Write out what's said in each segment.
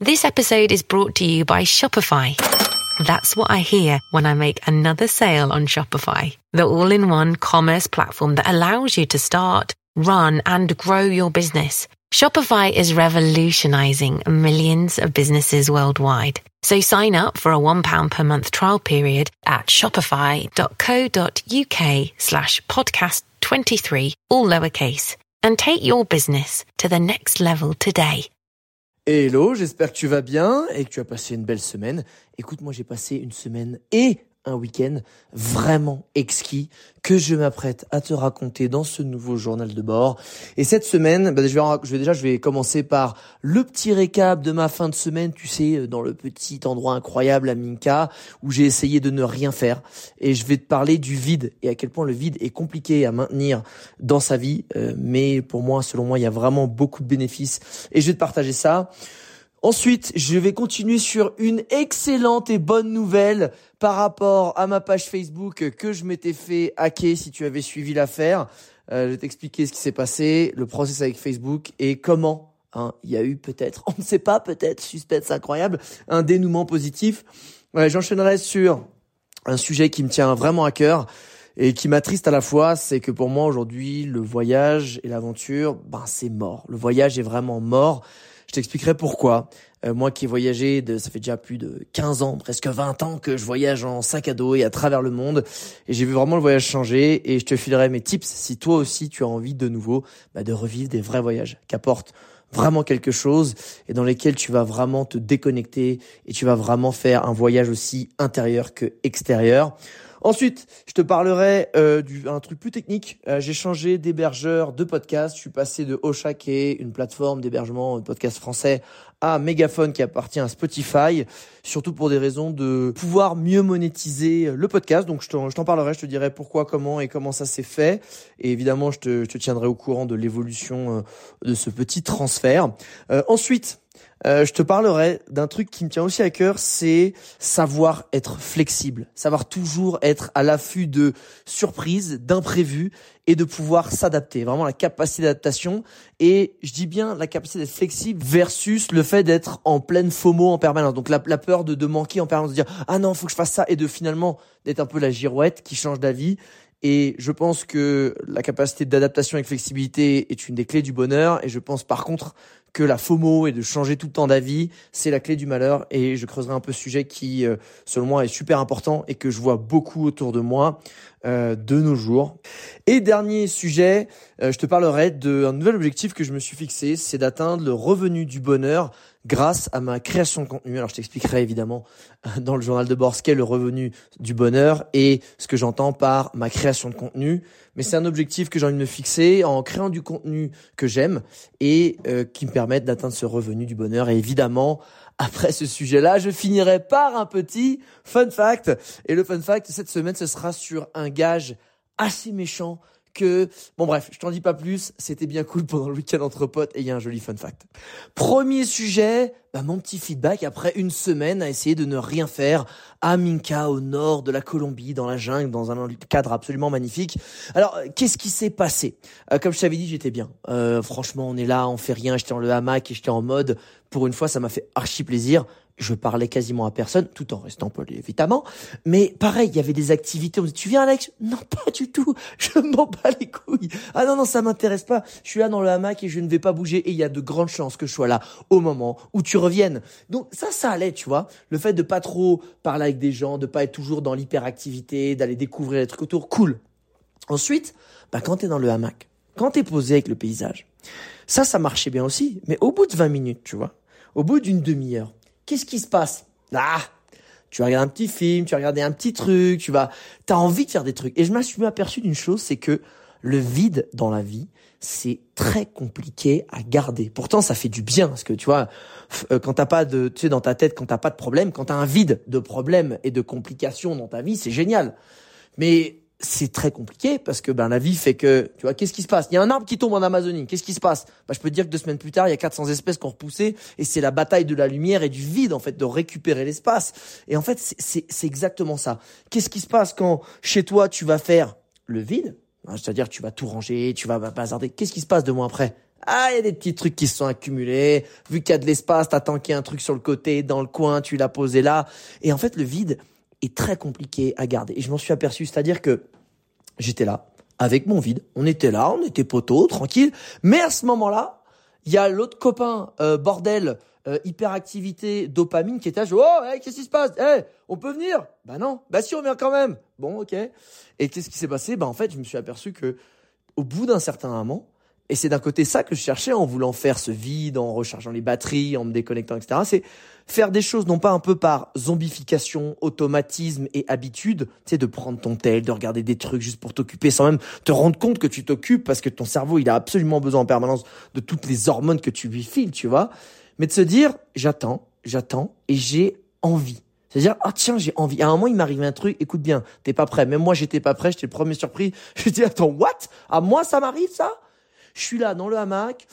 This episode is brought to you by Shopify. That's what I hear when I make another sale on Shopify, the all in one commerce platform that allows you to start, run, and grow your business. Shopify is revolutionizing millions of businesses worldwide. So sign up for a £1 per month trial period at shopify.co.uk slash podcast 23, all lowercase, and take your business to the next level today. Hello, j'espère que tu vas bien et que tu as passé une belle semaine. Écoute, moi j'ai passé une semaine et un week-end vraiment exquis que je m'apprête à te raconter dans ce nouveau journal de bord. Et cette semaine, bah, je, vais, je vais déjà, je vais commencer par le petit récap de ma fin de semaine, tu sais, dans le petit endroit incroyable à Minka où j'ai essayé de ne rien faire. Et je vais te parler du vide et à quel point le vide est compliqué à maintenir dans sa vie. Euh, mais pour moi, selon moi, il y a vraiment beaucoup de bénéfices. Et je vais te partager ça. Ensuite, je vais continuer sur une excellente et bonne nouvelle par rapport à ma page Facebook que je m'étais fait hacker si tu avais suivi l'affaire. Euh, je vais t'expliquer ce qui s'est passé, le process avec Facebook et comment hein, il y a eu peut-être, on ne sait pas, peut-être, suspense incroyable, un dénouement positif. Ouais, J'enchaînerai sur un sujet qui me tient vraiment à cœur et qui m'attriste à la fois, c'est que pour moi aujourd'hui, le voyage et l'aventure, ben c'est mort. Le voyage est vraiment mort. Je t'expliquerai pourquoi. Euh, moi qui ai voyagé, de, ça fait déjà plus de 15 ans, presque 20 ans que je voyage en sac à dos et à travers le monde. Et j'ai vu vraiment le voyage changer. Et je te filerai mes tips si toi aussi tu as envie de nouveau bah, de revivre des vrais voyages qui apportent vraiment quelque chose et dans lesquels tu vas vraiment te déconnecter et tu vas vraiment faire un voyage aussi intérieur que extérieur. Ensuite, je te parlerai euh, d'un truc plus technique. Euh, j'ai changé d'hébergeur de podcast. Je suis passé de Ocha, qui est une plateforme d'hébergement de podcast français, à Megaphone, qui appartient à Spotify. Surtout pour des raisons de pouvoir mieux monétiser le podcast. Donc, je t'en parlerai. Je te dirai pourquoi, comment et comment ça s'est fait. Et évidemment, je te, je te tiendrai au courant de l'évolution euh, de ce petit transfert. Euh, ensuite, euh, je te parlerai d'un truc qui me tient aussi à cœur, c'est savoir être flexible, savoir toujours être à l'affût de surprises, d'imprévus et de pouvoir s'adapter. Vraiment la capacité d'adaptation et je dis bien la capacité d'être flexible versus le fait d'être en pleine FOMO en permanence. Donc la, la peur de, de manquer en permanence, de dire ah non faut que je fasse ça et de finalement d'être un peu la girouette qui change d'avis. Et je pense que la capacité d'adaptation et de flexibilité est une des clés du bonheur. Et je pense par contre que la FOMO et de changer tout le temps d'avis, c'est la clé du malheur. Et je creuserai un peu ce sujet qui, euh, selon moi, est super important et que je vois beaucoup autour de moi euh, de nos jours. Et dernier sujet, euh, je te parlerai d'un nouvel objectif que je me suis fixé, c'est d'atteindre le revenu du bonheur grâce à ma création de contenu. Alors je t'expliquerai évidemment dans le journal de bord ce qu'est le revenu du bonheur et ce que j'entends par ma création de contenu. Mais c'est un objectif que j'ai envie de me fixer en créant du contenu que j'aime et euh, qui me permette d'atteindre ce revenu du bonheur. Et évidemment, après ce sujet-là, je finirai par un petit fun fact. Et le fun fact cette semaine, ce sera sur un gage assez méchant Bon bref, je t'en dis pas plus, c'était bien cool pendant le week-end entre potes et il y a un joli fun fact. Premier sujet, bah, mon petit feedback après une semaine à essayer de ne rien faire à Minka au nord de la Colombie, dans la jungle, dans un cadre absolument magnifique. Alors, qu'est-ce qui s'est passé? Euh, Comme je t'avais dit, j'étais bien. Euh, franchement, on est là, on fait rien, j'étais en le hamac et j'étais en mode, pour une fois, ça m'a fait archi plaisir je parlais quasiment à personne, tout en restant poli évidemment. Mais pareil, il y avait des activités. On me dit, tu viens Alex? Non, pas du tout. Je m'en bats les couilles. Ah non non, ça m'intéresse pas. Je suis là dans le hamac et je ne vais pas bouger. Et il y a de grandes chances que je sois là au moment où tu reviennes. Donc ça, ça allait, tu vois. Le fait de pas trop parler avec des gens, de pas être toujours dans l'hyperactivité, d'aller découvrir les trucs autour, cool. Ensuite, bah quand t'es dans le hamac, quand t'es posé avec le paysage, ça, ça marchait bien aussi. Mais au bout de 20 minutes, tu vois, au bout d'une demi-heure qu'est-ce qui se passe? Ah, tu vas regarder un petit film, tu vas regarder un petit truc, tu vas, t'as envie de faire des trucs. Et je me suis aperçu d'une chose, c'est que le vide dans la vie, c'est très compliqué à garder. Pourtant, ça fait du bien parce que tu vois, euh, quand t'as pas de, tu sais, dans ta tête, quand t'as pas de problème, quand t'as un vide de problèmes et de complications dans ta vie, c'est génial. Mais c'est très compliqué parce que ben la vie fait que tu vois qu'est-ce qui se passe? Il y a un arbre qui tombe en Amazonie. Qu'est-ce qui se passe? Ben, je peux te dire que deux semaines plus tard, il y a 400 espèces qui ont repoussé et c'est la bataille de la lumière et du vide en fait de récupérer l'espace. Et en fait, c'est exactement ça. Qu'est-ce qui se passe quand chez toi tu vas faire le vide? Hein, C'est-à-dire tu vas tout ranger, tu vas bazarder. Qu'est-ce qui se passe de mois après? Ah, il y a des petits trucs qui se sont accumulés. Vu qu'il y a de l'espace, y ait un truc sur le côté, dans le coin, tu l'as posé là. Et en fait, le vide, est très compliqué à garder. Et je m'en suis aperçu, c'est-à-dire que j'étais là, avec mon vide, on était là, on était poteau, tranquille, mais à ce moment-là, il y a l'autre copain, euh, bordel, euh, hyperactivité, dopamine, qui était là, je, oh, qu'est-ce qui se passe? Hey, on peut venir? Bah non, bah si, on vient quand même. Bon, ok. Et qu'est-ce qui s'est passé? Bah en fait, je me suis aperçu que au bout d'un certain moment, et c'est d'un côté ça que je cherchais en voulant faire ce vide, en rechargeant les batteries, en me déconnectant, etc. C'est faire des choses non pas un peu par zombification, automatisme et habitude, tu sais, de prendre ton tel, de regarder des trucs juste pour t'occuper sans même te rendre compte que tu t'occupes parce que ton cerveau, il a absolument besoin en permanence de toutes les hormones que tu lui files, tu vois. Mais de se dire, j'attends, j'attends et j'ai envie. C'est-à-dire, ah tiens, j'ai envie. À un moment, il m'arrive un truc, écoute bien, t'es pas prêt. Même moi, j'étais pas prêt, j'étais le premier surpris. Je dis, attends, what? À moi, ça m'arrive, ça? Je suis là, dans le hamac.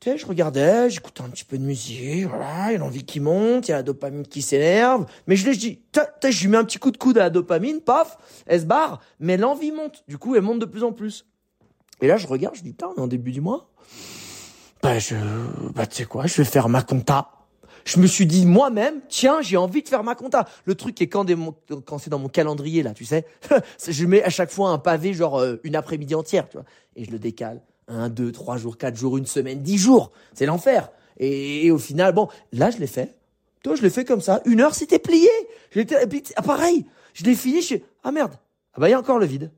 Tu sais, je regardais, j'écoutais un petit peu de musique, voilà, il y a l'envie qui monte, il y a la dopamine qui s'énerve. Mais je lui dis, je lui mets un petit coup de coude à la dopamine, paf, elle se barre, mais l'envie monte. Du coup, elle monte de plus en plus. Et là, je regarde, je dis, putain, on est en début du mois. Bah, je, bah, tu sais quoi, je vais faire ma compta. Je me suis dit moi-même, tiens, j'ai envie de faire ma compta. Le truc est quand, quand c'est dans mon calendrier, là, tu sais, je mets à chaque fois un pavé, genre euh, une après-midi entière, tu vois, et je le décale un, deux, trois jours, quatre jours, une semaine, dix jours. C'est l'enfer. Et, au final, bon, là, je l'ai fait. Toi, je l'ai fait comme ça. Une heure, c'était plié. J'étais, et ah, pareil. Je l'ai fini. Je ah merde. Ah bah, il y a encore le vide.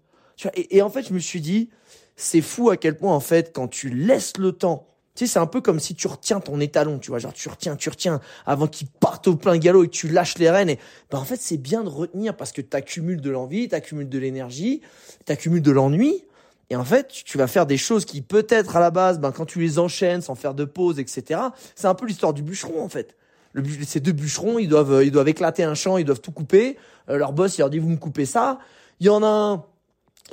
Vois, et, en fait, je me suis dit, c'est fou à quel point, en fait, quand tu laisses le temps, tu sais, c'est un peu comme si tu retiens ton étalon, tu vois, genre tu retiens, tu retiens avant qu'il parte au plein galop et que tu lâches les rênes. Et ben en fait, c'est bien de retenir parce que tu accumules de l'envie, tu accumules de l'énergie, tu accumules de l'ennui. Et en fait, tu vas faire des choses qui peut-être à la base, ben, quand tu les enchaînes sans faire de pause, etc., c'est un peu l'histoire du bûcheron en fait. Ces deux bûcherons, ils doivent, euh, ils doivent éclater un champ, ils doivent tout couper. Euh, leur boss, il leur dit, vous me coupez ça. Il y en a un,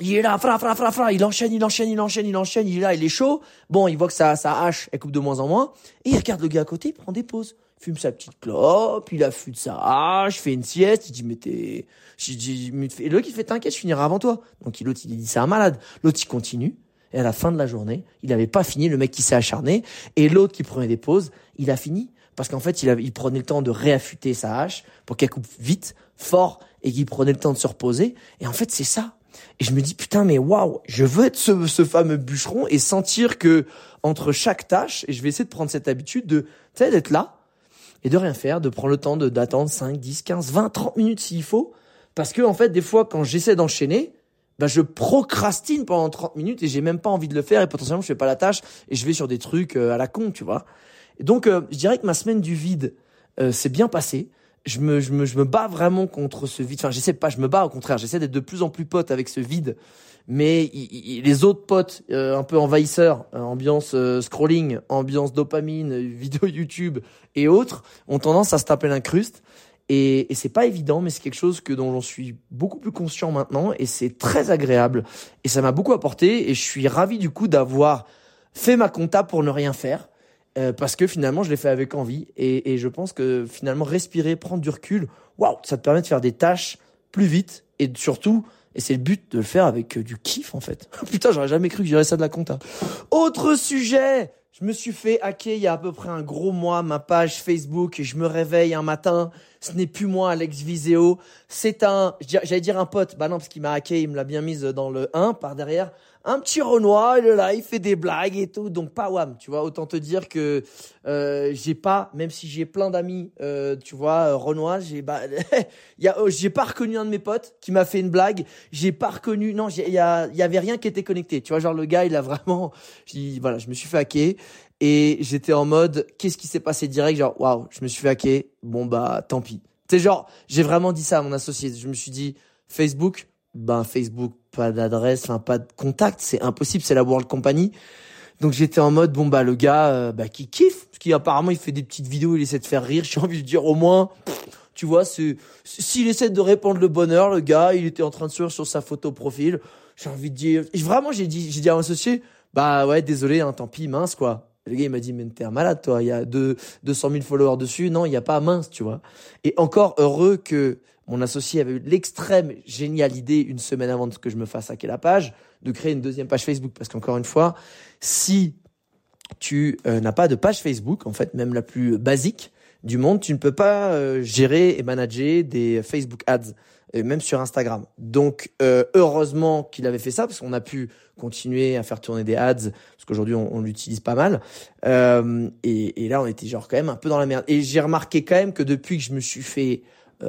il est là, fra, fra, fra, fra, il enchaîne, il enchaîne, il enchaîne, il enchaîne, il est là, il est chaud. Bon, il voit que sa, sa hache, elle coupe de moins en moins. Et il regarde le gars à côté, il prend des pauses fume sa petite clope, il affûte sa hache, fait une sieste, il dit mais t'es, et l'autre il fait t'inquiète, je finirai avant toi. Donc l'autre il dit c'est un malade. L'autre il continue. Et à la fin de la journée, il n'avait pas fini, le mec qui s'est acharné. Et l'autre qui prenait des pauses, il a fini. Parce qu'en fait, il, il prenait le temps de réaffûter sa hache pour qu'elle coupe vite, fort, et qu'il prenait le temps de se reposer. Et en fait, c'est ça. Et je me dis, putain, mais waouh, je veux être ce, ce fameux bûcheron et sentir que entre chaque tâche, et je vais essayer de prendre cette habitude de, tu sais, d'être là, et de rien faire, de prendre le temps d'attendre 5, 10, 15, 20, 30 minutes s'il faut. Parce que, en fait, des fois, quand j'essaie d'enchaîner, bah, je procrastine pendant 30 minutes et j'ai même pas envie de le faire et potentiellement je fais pas la tâche et je vais sur des trucs euh, à la con, tu vois. Et donc, euh, je dirais que ma semaine du vide euh, s'est bien passée. Je me, je me, je me bats vraiment contre ce vide. Enfin, j'essaie pas, je me bats au contraire. J'essaie d'être de plus en plus pote avec ce vide mais les autres potes euh, un peu envahisseurs, euh, ambiance euh, scrolling, ambiance dopamine, vidéo YouTube et autres, ont tendance à se taper l'incruste. Et, et c'est pas évident, mais c'est quelque chose que dont j'en suis beaucoup plus conscient maintenant, et c'est très agréable. Et ça m'a beaucoup apporté, et je suis ravi du coup d'avoir fait ma compta pour ne rien faire. Parce que finalement je l'ai fait avec envie et, et, je pense que finalement respirer, prendre du recul, waouh, ça te permet de faire des tâches plus vite et surtout et c'est le but de le faire avec euh, du kiff, en fait. Putain, j'aurais jamais cru que j'irais ça de la compta. Autre sujet! Je me suis fait hacker il y a à peu près un gros mois ma page Facebook je me réveille un matin. Ce n'est plus moi, Alex Viseo. C'est un, j'allais dire un pote. Bah non, parce qu'il m'a hacké, il me l'a bien mise dans le 1 par derrière un petit Renoir, il est là, il fait des blagues et tout, donc pas wham, tu vois. Autant te dire que euh, j'ai pas, même si j'ai plein d'amis, euh, tu vois, euh, Renoir, j'ai bah, oh, j'ai pas reconnu un de mes potes qui m'a fait une blague. J'ai pas reconnu, non, il y avait rien qui était connecté, tu vois. Genre le gars, il a vraiment, voilà, je me suis fait hacker et j'étais en mode, qu'est-ce qui s'est passé direct, genre waouh, je me suis fait hacker, bon bah tant pis. C'est genre, j'ai vraiment dit ça à mon associé, je me suis dit Facebook ben Facebook, pas d'adresse, enfin pas de contact, c'est impossible, c'est la World Company. Donc j'étais en mode bon bah le gars euh, bah qui kiffe parce qu'apparemment il fait des petites vidéos, il essaie de faire rire. J'ai envie de dire au moins tu vois, c'est s'il essaie de répandre le bonheur, le gars, il était en train de sourire sur sa photo profil. J'ai envie de dire vraiment j'ai dit j'ai dit à mon associé bah ouais désolé hein, tant pis mince quoi. Le gars il m'a dit mais t'es un malade toi, il y a deux, 200 000 followers dessus, non il y a pas mince tu vois. Et encore heureux que mon associé avait eu l'extrême géniale idée une semaine avant que je me fasse hacker la page de créer une deuxième page Facebook parce qu'encore une fois si tu euh, n'as pas de page Facebook, en fait, même la plus basique du monde, tu ne peux pas euh, gérer et manager des Facebook ads, et même sur Instagram. Donc, euh, heureusement qu'il avait fait ça, parce qu'on a pu continuer à faire tourner des ads, parce qu'aujourd'hui, on, on l'utilise pas mal. Et, et, là, on était genre quand même un peu dans la merde. Et j'ai remarqué quand même que depuis que je me suis fait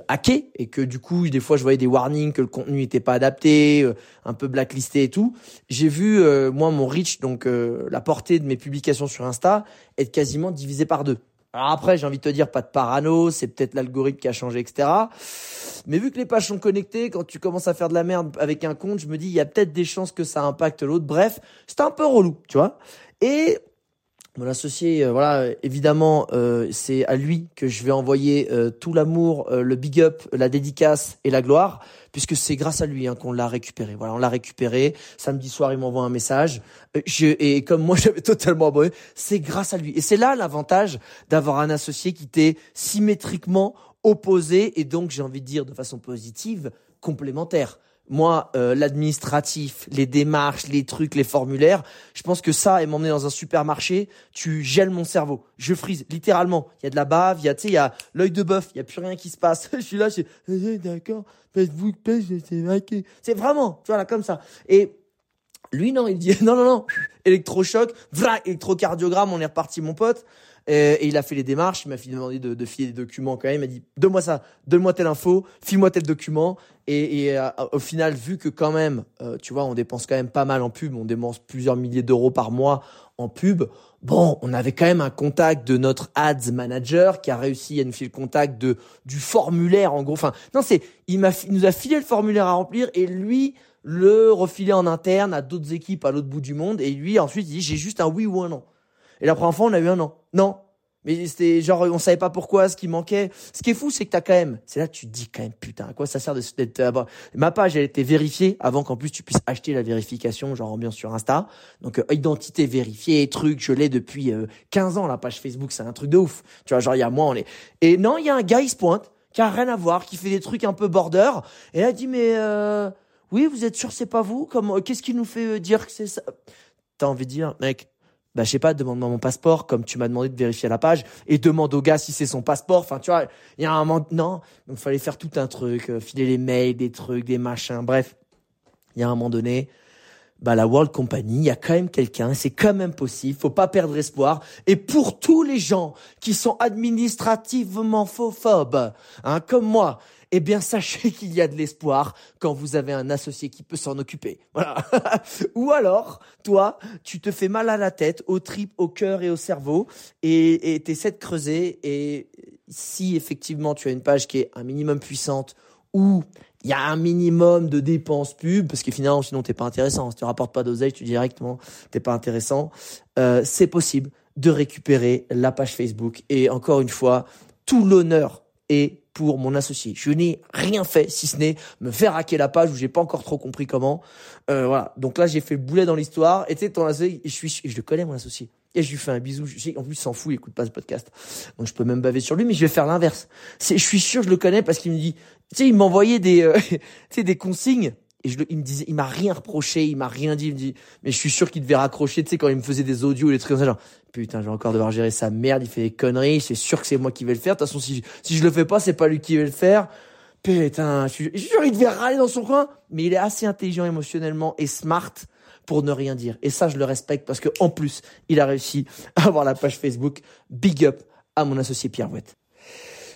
hacké et que du coup des fois je voyais des warnings que le contenu n'était pas adapté, euh, un peu blacklisté et tout. J'ai vu euh, moi mon reach donc la portée de mes publications sur Insta être quasiment divisé par deux. Alors après j'ai envie de te dire pas de parano, c'est peut-être l'algorithme qui a changé etc. Mais vu que les pages sont connectées, quand tu commences à faire de la merde avec un compte, je me dis il y a peut-être des chances que ça impacte l'autre. Bref, c'était un peu relou, tu vois. Et mon associé, euh, voilà, évidemment, euh, c'est à lui que je vais envoyer euh, tout l'amour, le big up, la dédicace et la gloire, puisque c'est grâce à lui hein, qu'on l'a récupéré. Voilà, on l'a récupéré. Samedi soir, il m'envoie un message. Je, et comme moi, j'avais totalement abonné, c'est grâce à lui. Et c'est là l'avantage d'avoir un associé qui t'est symétriquement opposé et donc, j'ai envie de dire de façon positive, complémentaire moi, euh, l'administratif, les démarches, les trucs, les formulaires, je pense que ça, et m'emmener dans un supermarché, tu gèles mon cerveau. Je frise, littéralement. Il y a de la bave, il y a, tu sais, y a l'œil de bœuf, il y a plus rien qui se passe. je suis là, je suis, eh, d'accord, Facebook, c'est C'est vraiment, tu vois, là, comme ça. Et lui, non, il dit, non, non, non, électrochoc, vra, électrocardiogramme, on est reparti, mon pote. Et, il a fait les démarches, il m'a demandé de, de filer des documents quand même. Il m'a dit donne-moi ça, donne-moi telle info, file-moi tel document. Et, et euh, au final, vu que quand même, euh, tu vois, on dépense quand même pas mal en pub, on dépense plusieurs milliers d'euros par mois en pub. Bon, on avait quand même un contact de notre ads manager qui a réussi à nous filer le contact de du formulaire en gros. Enfin, non, c'est il m'a nous a filé le formulaire à remplir et lui le refiler en interne à d'autres équipes à l'autre bout du monde et lui ensuite il dit j'ai juste un oui ou un non. Et la première fois, on a eu un an. Non. Mais c'était genre, on savait pas pourquoi, ce qui manquait. Ce qui est fou, c'est que t'as quand même, c'est là que tu te dis quand même, putain, à quoi ça sert d'être, euh, ma page, elle était vérifiée avant qu'en plus tu puisses acheter la vérification, genre ambiance sur Insta. Donc, euh, identité vérifiée, truc, je l'ai depuis 15 euh, ans, la page Facebook, c'est un truc de ouf. Tu vois, genre, il y a moi, on est, et non, il y a un gars, il se pointe, qui a rien à voir, qui fait des trucs un peu border, et là, dit, mais, oui, vous êtes sûr, c'est pas vous? Comme, qu'est-ce qui nous fait dire que c'est ça? T'as envie de dire, mec, bah je sais pas, demande-moi mon passeport comme tu m'as demandé de vérifier la page et demande au gars si c'est son passeport. Enfin, tu vois, il y a un moment non, donc fallait faire tout un truc, euh, filer les mails, des trucs, des machins. Bref, il y a un moment donné, bah la World Company, il y a quand même quelqu'un, c'est quand même possible, faut pas perdre espoir. Et pour tous les gens qui sont administrativement faux-phobes, hein, comme moi, eh bien sachez qu'il y a de l'espoir quand vous avez un associé qui peut s'en occuper. Voilà. Ou alors, toi, tu te fais mal à la tête, au trip, au cœur et au cerveau, et t'essaies de creuser. Et si effectivement tu as une page qui est un minimum puissante, ou il y a un minimum de dépenses pub, parce que finalement, sinon t'es pas intéressant. Si tu rapportes pas d'oseille, tu directement t'es pas intéressant. Euh, c'est possible de récupérer la page Facebook. Et encore une fois, tout l'honneur est pour mon associé. Je n'ai rien fait si ce n'est me faire hacker la page où j'ai pas encore trop compris comment. Euh, voilà. Donc là, j'ai fait le boulet dans l'histoire. Et tu sais, ton associé, je suis, je le connais mon associé. Et je lui fais un bisou. En plus, il s'en fout, il écoute pas ce podcast. Donc je peux même baver sur lui, mais je vais faire l'inverse. Je suis sûr, je le connais parce qu'il me dit, tu sais, il m'envoyait des, euh, tu sais, des consignes. Et je, il me disait, il m'a rien reproché, il m'a rien dit. Il me dit, mais je suis sûr qu'il devait raccrocher, tu sais, quand il me faisait des audios et des trucs comme ça, genre, putain, je vais encore devoir gérer sa merde, il fait des conneries, c'est sûr que c'est moi qui vais le faire. De toute façon, si, si je le fais pas, c'est pas lui qui va le faire. Putain, je suis sûr, il devait râler dans son coin, mais il est assez intelligent émotionnellement et smart pour ne rien dire. Et ça, je le respecte parce que, en plus, il a réussi à avoir la page Facebook. Big up à mon associé Pierre Vouette.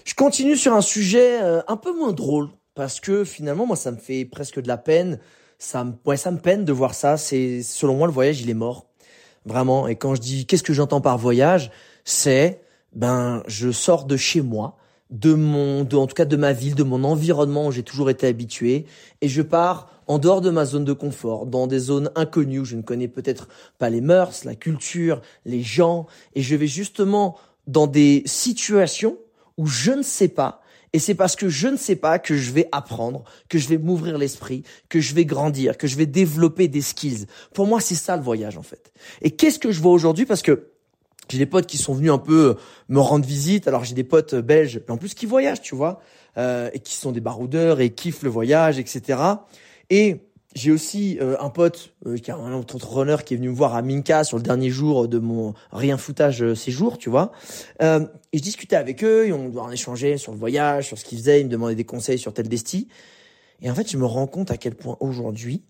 Je continue sur un sujet euh, un peu moins drôle parce que finalement, moi, ça me fait presque de la peine. Ça me, ouais, ça me peine de voir ça. C'est, selon moi, le voyage, il est mort. Vraiment. Et quand je dis qu'est-ce que j'entends par voyage, c'est ben je sors de chez moi, de mon, de, en tout cas de ma ville, de mon environnement où j'ai toujours été habitué, et je pars en dehors de ma zone de confort, dans des zones inconnues où je ne connais peut-être pas les mœurs, la culture, les gens, et je vais justement dans des situations où je ne sais pas, et c'est parce que je ne sais pas que je vais apprendre, que je vais m'ouvrir l'esprit, que je vais grandir, que je vais développer des skills. Pour moi, c'est ça le voyage en fait. Et qu'est-ce que je vois aujourd'hui? Parce que j'ai des potes qui sont venus un peu euh, me rendre visite. Alors j'ai des potes euh, belges, en plus qui voyagent, tu vois, euh, et qui sont des baroudeurs et kiffent le voyage, etc. Et j'ai aussi un pote qui est un entrepreneur qui est venu me voir à Minka sur le dernier jour de mon rien foutage séjour, tu vois. et je discutais avec eux, on doit en échanger sur le voyage, sur ce qu'ils faisaient, ils me demandaient des conseils sur tel desti. Et en fait, je me rends compte à quel point aujourd'hui,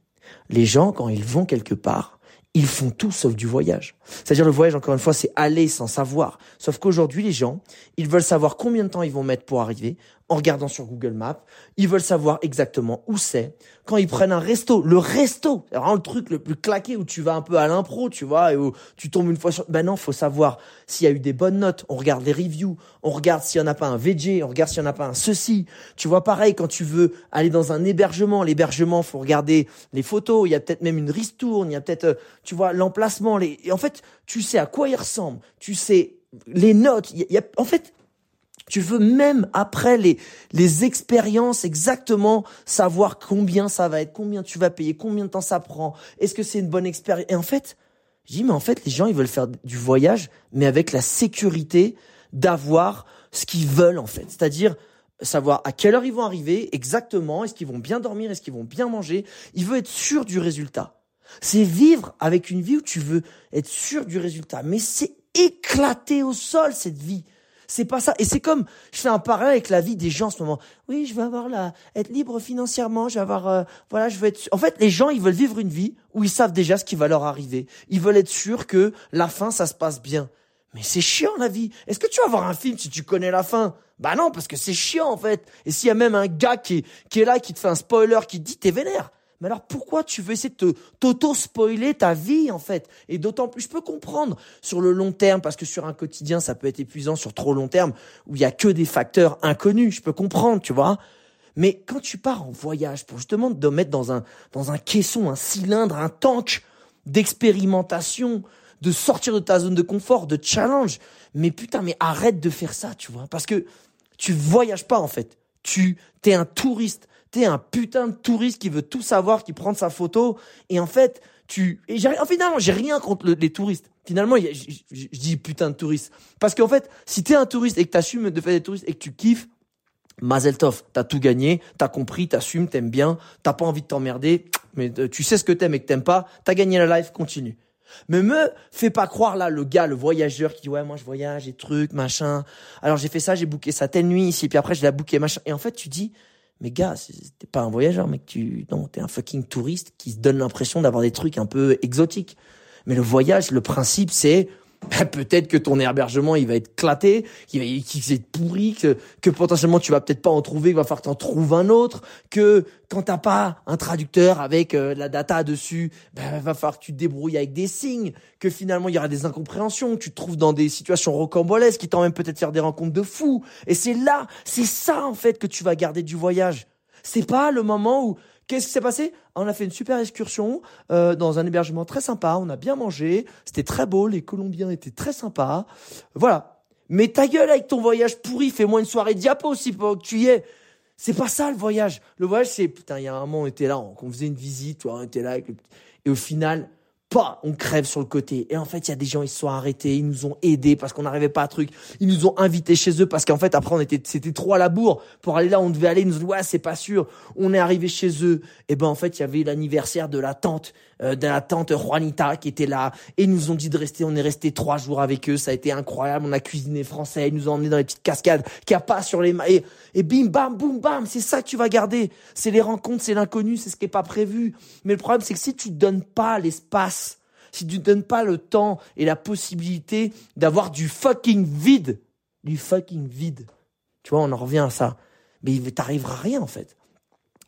les gens, quand ils vont quelque part, ils font tout sauf du voyage. C'est-à-dire le voyage, encore une fois, c'est aller sans savoir. Sauf qu'aujourd'hui, les gens, ils veulent savoir combien de temps ils vont mettre pour arriver en regardant sur Google Maps. Ils veulent savoir exactement où c'est. Quand ils prennent un resto, le resto, c'est vraiment le truc le plus claqué où tu vas un peu à l'impro, tu vois, et où tu tombes une fois sur... Ben non, faut savoir s'il y a eu des bonnes notes. On regarde les reviews. On regarde s'il y en a pas un VG. On regarde s'il y en a pas un ceci. Tu vois, pareil, quand tu veux aller dans un hébergement, l'hébergement, faut regarder les photos. Il y a peut-être même une ristourne. Il y a peut-être, euh, tu vois, l'emplacement. Les... Et en fait, tu sais à quoi il ressemble. Tu sais les notes. Il y a... En fait, tu veux même après les, les expériences exactement savoir combien ça va être, combien tu vas payer, combien de temps ça prend, est-ce que c'est une bonne expérience? Et en fait, je dis, mais en fait, les gens, ils veulent faire du voyage, mais avec la sécurité d'avoir ce qu'ils veulent, en fait. C'est-à-dire, savoir à quelle heure ils vont arriver, exactement, est-ce qu'ils vont bien dormir, est-ce qu'ils vont bien manger. Il veut être sûr du résultat. C'est vivre avec une vie où tu veux être sûr du résultat. Mais c'est éclaté au sol, cette vie. C'est pas ça. Et c'est comme, je fais un parallèle avec la vie des gens en ce moment. Oui, je veux avoir la, être libre financièrement, je vais avoir, euh, voilà, je veux être, en fait, les gens, ils veulent vivre une vie où ils savent déjà ce qui va leur arriver. Ils veulent être sûrs que la fin, ça se passe bien. Mais c'est chiant, la vie. Est-ce que tu vas voir un film si tu connais la fin? Bah non, parce que c'est chiant, en fait. Et s'il y a même un gars qui est, qui est là, qui te fait un spoiler, qui te dit t'es vénère. Mais alors pourquoi tu veux essayer de t'auto-spoiler ta vie en fait? Et d'autant plus, je peux comprendre sur le long terme, parce que sur un quotidien, ça peut être épuisant sur trop long terme, où il y a que des facteurs inconnus, je peux comprendre, tu vois. Mais quand tu pars en voyage pour justement te mettre dans un, dans un caisson, un cylindre, un tank d'expérimentation, de sortir de ta zone de confort, de challenge, mais putain, mais arrête de faire ça, tu vois, parce que tu voyages pas en fait. Tu, t'es un touriste t'es un putain de touriste qui veut tout savoir, qui prend sa photo. Et en fait, tu, et j'ai, en finalement, j'ai rien contre les touristes. Finalement, je dis putain de touriste. Parce qu'en fait, si t'es un touriste et que t'assumes de faire des touristes et que tu kiffes, Mazel tov, t'as tout gagné, t'as compris, t'assumes, t'aimes bien, t'as pas envie de t'emmerder, mais euh, tu sais ce que t'aimes et que t'aimes pas, t'as gagné la life, continue. Mais me fais pas croire là le gars, le voyageur qui dit ouais moi je voyage et trucs machin. Alors j'ai fait ça, j'ai booké ça telle nuit ici, puis après je l'ai booké machin. Et en fait tu dis mais gars, t'es pas un voyageur, mec, tu, non, t'es un fucking touriste qui se donne l'impression d'avoir des trucs un peu exotiques. Mais le voyage, le principe, c'est, peut-être que ton hébergement il va être claté, qu'il va, être pourri, que, potentiellement tu vas peut-être pas en trouver, qu'il va falloir que t'en trouves un autre, que quand t'as pas un traducteur avec euh, la data dessus, ben va falloir que tu te débrouilles avec des signes, que finalement il y aura des incompréhensions, que tu te trouves dans des situations rocambolesques qui t'emmènent peut-être faire des rencontres de fous. Et c'est là, c'est ça en fait que tu vas garder du voyage. C'est pas le moment où Qu'est-ce qui s'est passé? On a fait une super excursion euh, dans un hébergement très sympa. On a bien mangé. C'était très beau. Les Colombiens étaient très sympas. Voilà. Mais ta gueule avec ton voyage pourri. Fais-moi une soirée diapo aussi pour que tu y es. C'est pas ça le voyage. Le voyage, c'est putain. Il y a un moment, on était là, on, faisait une visite, on était là avec le... et au final, on crève sur le côté. Et en fait, il y a des gens, ils se sont arrêtés, ils nous ont aidés parce qu'on n'arrivait pas à truc. Ils nous ont invités chez eux parce qu'en fait, après, on était, c'était trop à la bourre. Pour aller là, on devait aller, ils nous ont dit, ouais, c'est pas sûr. On est arrivé chez eux. Et ben, en fait, il y avait l'anniversaire de la tante, euh, de la tante Juanita qui était là. Et nous ont dit de rester. On est resté trois jours avec eux. Ça a été incroyable. On a cuisiné français. Ils nous ont emmenés dans les petites cascades qu'il n'y a pas sur les et, et bim, bam, boum, bam. C'est ça que tu vas garder. C'est les rencontres, c'est l'inconnu, c'est ce qui est pas prévu. Mais le problème, c'est que si tu donnes pas l'espace, si tu ne donnes pas le temps et la possibilité d'avoir du fucking vide, du fucking vide. Tu vois, on en revient à ça. Mais il t'arrivera rien, en fait.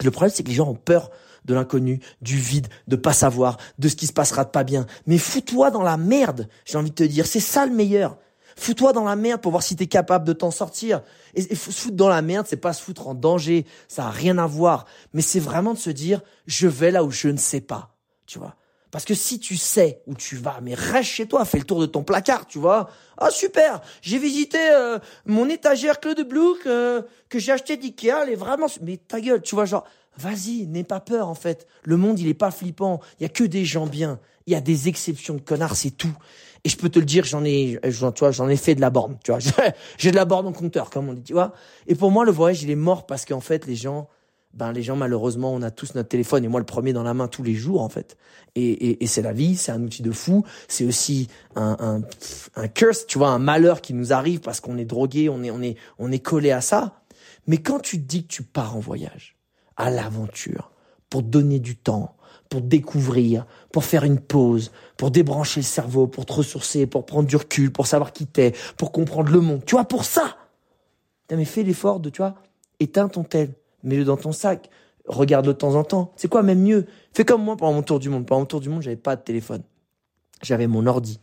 Le problème, c'est que les gens ont peur de l'inconnu, du vide, de pas savoir, de ce qui se passera de pas bien. Mais fous-toi dans la merde, j'ai envie de te dire. C'est ça le meilleur. Fous-toi dans la merde pour voir si t'es capable de t'en sortir. Et, se foutre dans la merde, c'est pas se foutre en danger. Ça a rien à voir. Mais c'est vraiment de se dire, je vais là où je ne sais pas. Tu vois. Parce que si tu sais où tu vas, mais reste chez toi, fais le tour de ton placard, tu vois. Ah super, j'ai visité euh, mon étagère Claude Blouk euh, que j'ai acheté d'Ikea, elle est vraiment... Mais ta gueule, tu vois, genre, vas-y, n'aie pas peur en fait. Le monde, il est pas flippant, il y a que des gens bien. Il y a des exceptions de connards, c'est tout. Et je peux te le dire, j'en ai, tu vois, j'en ai fait de la borne, tu vois. J'ai de la borne en compteur, comme on dit, tu vois. Et pour moi, le voyage, il est mort parce qu'en fait, les gens, ben les gens malheureusement on a tous notre téléphone et moi le premier dans la main tous les jours en fait et, c'est la vie c'est un outil de fou c'est aussi un, un, un curse tu vois un malheur qui nous arrive parce qu'on est drogué on est on est on est collé à ça mais quand tu te dis que tu pars en voyage à l'aventure pour donner du temps pour découvrir, pour faire une pause, pour débrancher le cerveau, pour te ressourcer, pour prendre du recul, pour savoir qui t'es, pour comprendre le monde. Tu vois, pour ça. T'as mais fait l'effort de, tu vois, éteins ton tel, mets-le dans ton sac, regarde-le de temps en temps. C'est quoi même mieux? Fais comme moi pendant mon tour du monde. Pendant mon tour du monde, j'avais pas de téléphone. J'avais mon ordi.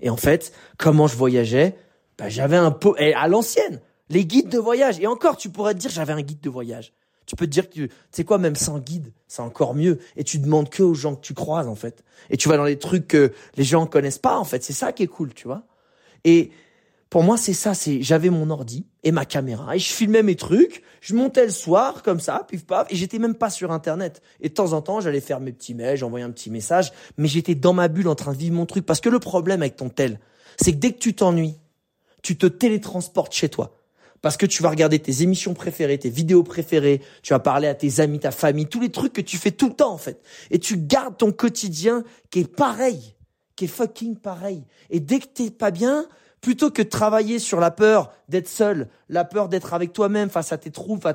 Et en fait, comment je voyageais? Bah, J'avais un pot à l'ancienne, les guides de voyage. Et encore, tu pourrais te dire, j'avais un guide de voyage. Tu peux te dire que, tu sais quoi, même sans guide, c'est encore mieux. Et tu demandes que aux gens que tu croises, en fait. Et tu vas dans les trucs que les gens connaissent pas, en fait. C'est ça qui est cool, tu vois. Et pour moi, c'est ça, c'est, j'avais mon ordi et ma caméra et je filmais mes trucs, je montais le soir, comme ça, pif paf, et j'étais même pas sur internet. Et de temps en temps, j'allais faire mes petits mails, j'envoyais un petit message, mais j'étais dans ma bulle en train de vivre mon truc. Parce que le problème avec ton tel, c'est que dès que tu t'ennuies, tu te télétransportes chez toi. Parce que tu vas regarder tes émissions préférées, tes vidéos préférées, tu vas parler à tes amis, ta famille, tous les trucs que tu fais tout le temps, en fait. Et tu gardes ton quotidien qui est pareil, qui est fucking pareil. Et dès que t'es pas bien, plutôt que de travailler sur la peur d'être seul, la peur d'être avec toi-même face à tes troubles,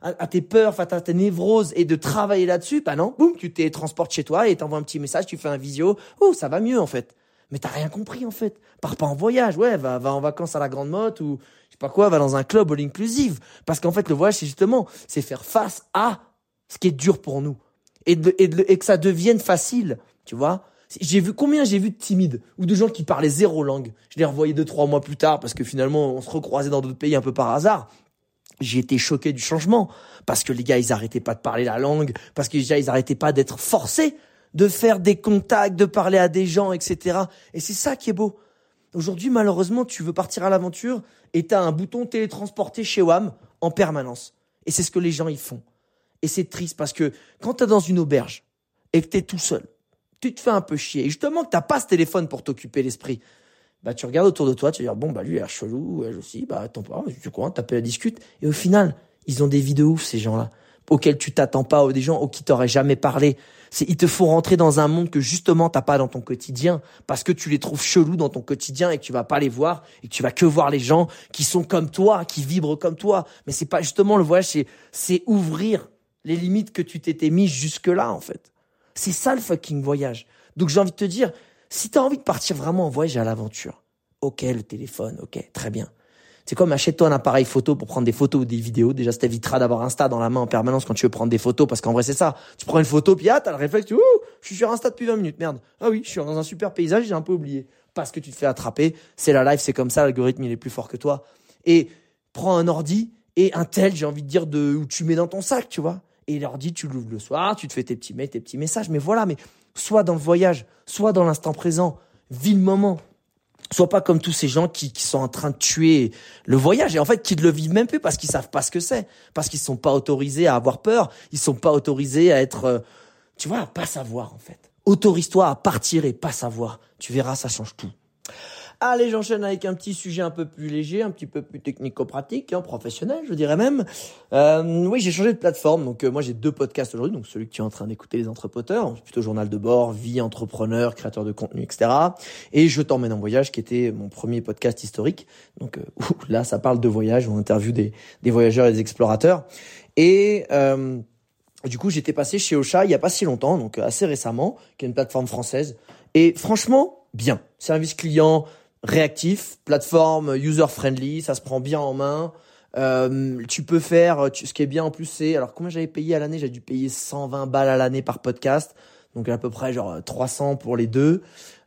à, tes peurs, face à tes névroses et de travailler là-dessus, bah non, boum, tu t'es transportes chez toi et t'envoies un petit message, tu fais un visio, oh, ça va mieux en fait. Mais t'as rien compris en fait. Pars pas en voyage, ouais, va, va en vacances à la Grande Motte ou je sais pas quoi, va dans un club all inclusive. Parce qu'en fait, le voyage, c'est justement, c'est faire face à ce qui est dur pour nous. Et, et, et que ça devienne facile, tu vois. J'ai vu combien j'ai vu de timides ou de gens qui parlaient zéro langue. Je les revoyais deux trois mois plus tard parce que finalement on se recroisait dans d'autres pays un peu par hasard. J'ai été choqué du changement parce que les gars ils arrêtaient pas de parler la langue, parce que les ils arrêtaient pas d'être forcés de faire des contacts, de parler à des gens, etc. Et c'est ça qui est beau. Aujourd'hui malheureusement tu veux partir à l'aventure et t'as un bouton télétransporté chez WAM en permanence. Et c'est ce que les gens y font. Et c'est triste parce que quand t'es dans une auberge et que t'es tout seul tu te fais un peu chier. Et justement, que t'as pas ce téléphone pour t'occuper l'esprit. Bah, tu regardes autour de toi, tu vas dire, bon, bah, lui, il l'air chelou, elle aussi, bah, attends pas, tu quoi, t'appelles discute. Et au final, ils ont des vies de ouf, ces gens-là, auxquels tu t'attends pas, ou des gens auxquels t'aurais jamais parlé. C'est, ils te font rentrer dans un monde que justement t'as pas dans ton quotidien, parce que tu les trouves chelous dans ton quotidien et que tu vas pas les voir, et que tu vas que voir les gens qui sont comme toi, qui vibrent comme toi. Mais c'est pas justement le voyage, c'est, c'est ouvrir les limites que tu t'étais mis jusque là, en fait. C'est ça le fucking voyage. Donc j'ai envie de te dire, si tu as envie de partir vraiment en voyage à l'aventure, ok le téléphone, ok, très bien. C'est comme achète-toi un appareil photo pour prendre des photos ou des vidéos. Déjà, ça t'évitera d'avoir Insta dans la main en permanence quand tu veux prendre des photos, parce qu'en vrai, c'est ça. Tu prends une photo, puis ah, t'as le réflexe, ouh, je suis sur Insta depuis 20 minutes, merde. Ah oui, je suis dans un super paysage, j'ai un peu oublié. Parce que tu te fais attraper. C'est la life, c'est comme ça, l'algorithme, il est plus fort que toi. Et prends un ordi et un tel, j'ai envie de dire, de, où tu mets dans ton sac, tu vois et leur dit tu l'ouvres le soir, tu te fais tes petits mails, tes petits messages. Mais voilà, mais soit dans le voyage, soit dans l'instant présent, vis le moment. Sois pas comme tous ces gens qui, qui, sont en train de tuer le voyage et en fait qui ne le vivent même plus parce qu'ils savent pas ce que c'est, parce qu'ils sont pas autorisés à avoir peur, ils sont pas autorisés à être, euh, tu vois, à pas savoir en fait. Autorise-toi à partir et pas savoir. Tu verras, ça change tout. Allez, j'enchaîne avec un petit sujet un peu plus léger, un petit peu plus technico-pratique, hein, professionnel, je dirais même. Euh, oui, j'ai changé de plateforme, donc euh, moi j'ai deux podcasts aujourd'hui, donc celui que tu es en train d'écouter, les entrepreneurs, plutôt journal de bord, vie, entrepreneur, créateur de contenu, etc. Et je t'emmène en voyage, qui était mon premier podcast historique. Donc euh, là, ça parle de voyage, on interview des, des voyageurs et des explorateurs. Et euh, du coup, j'étais passé chez Ocha il y a pas si longtemps, donc assez récemment, qui est une plateforme française. Et franchement, bien. Service client, réactif, plateforme user-friendly, ça se prend bien en main. Euh, tu peux faire, ce qui est bien en plus, c'est, alors combien j'avais payé à l'année? J'ai dû payer 120 balles à l'année par podcast. donc à peu près genre 300 pour les deux.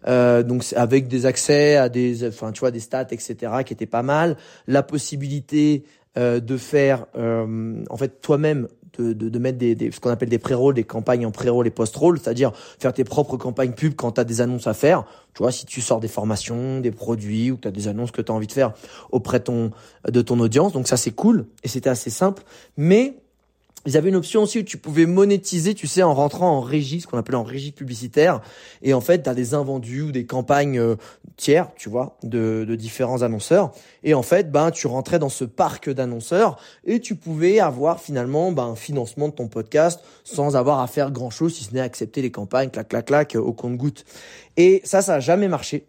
Euh, donc avec des accès à des, enfin tu vois des stats etc qui étaient pas mal, la possibilité euh, de faire euh, en fait toi-même de, de, de, mettre des, des ce qu'on appelle des pré-rolls, des campagnes en pré-roll et post-roll, c'est-à-dire faire tes propres campagnes pub quand tu as des annonces à faire. Tu vois, si tu sors des formations, des produits ou que tu as des annonces que tu as envie de faire auprès ton, de ton audience. Donc ça, c'est cool et c'était assez simple. Mais ils avaient une option aussi où tu pouvais monétiser, tu sais, en rentrant en régie, ce qu'on appelle en régie publicitaire. Et en fait, tu as des invendus ou des campagnes euh, tiers, tu vois, de, de, différents annonceurs. Et en fait, ben, tu rentrais dans ce parc d'annonceurs et tu pouvais avoir finalement ben, un financement de ton podcast sans avoir à faire grand-chose, si ce n'est accepter les campagnes, clac, clac, clac, au compte-goutte. Et ça, ça a jamais marché.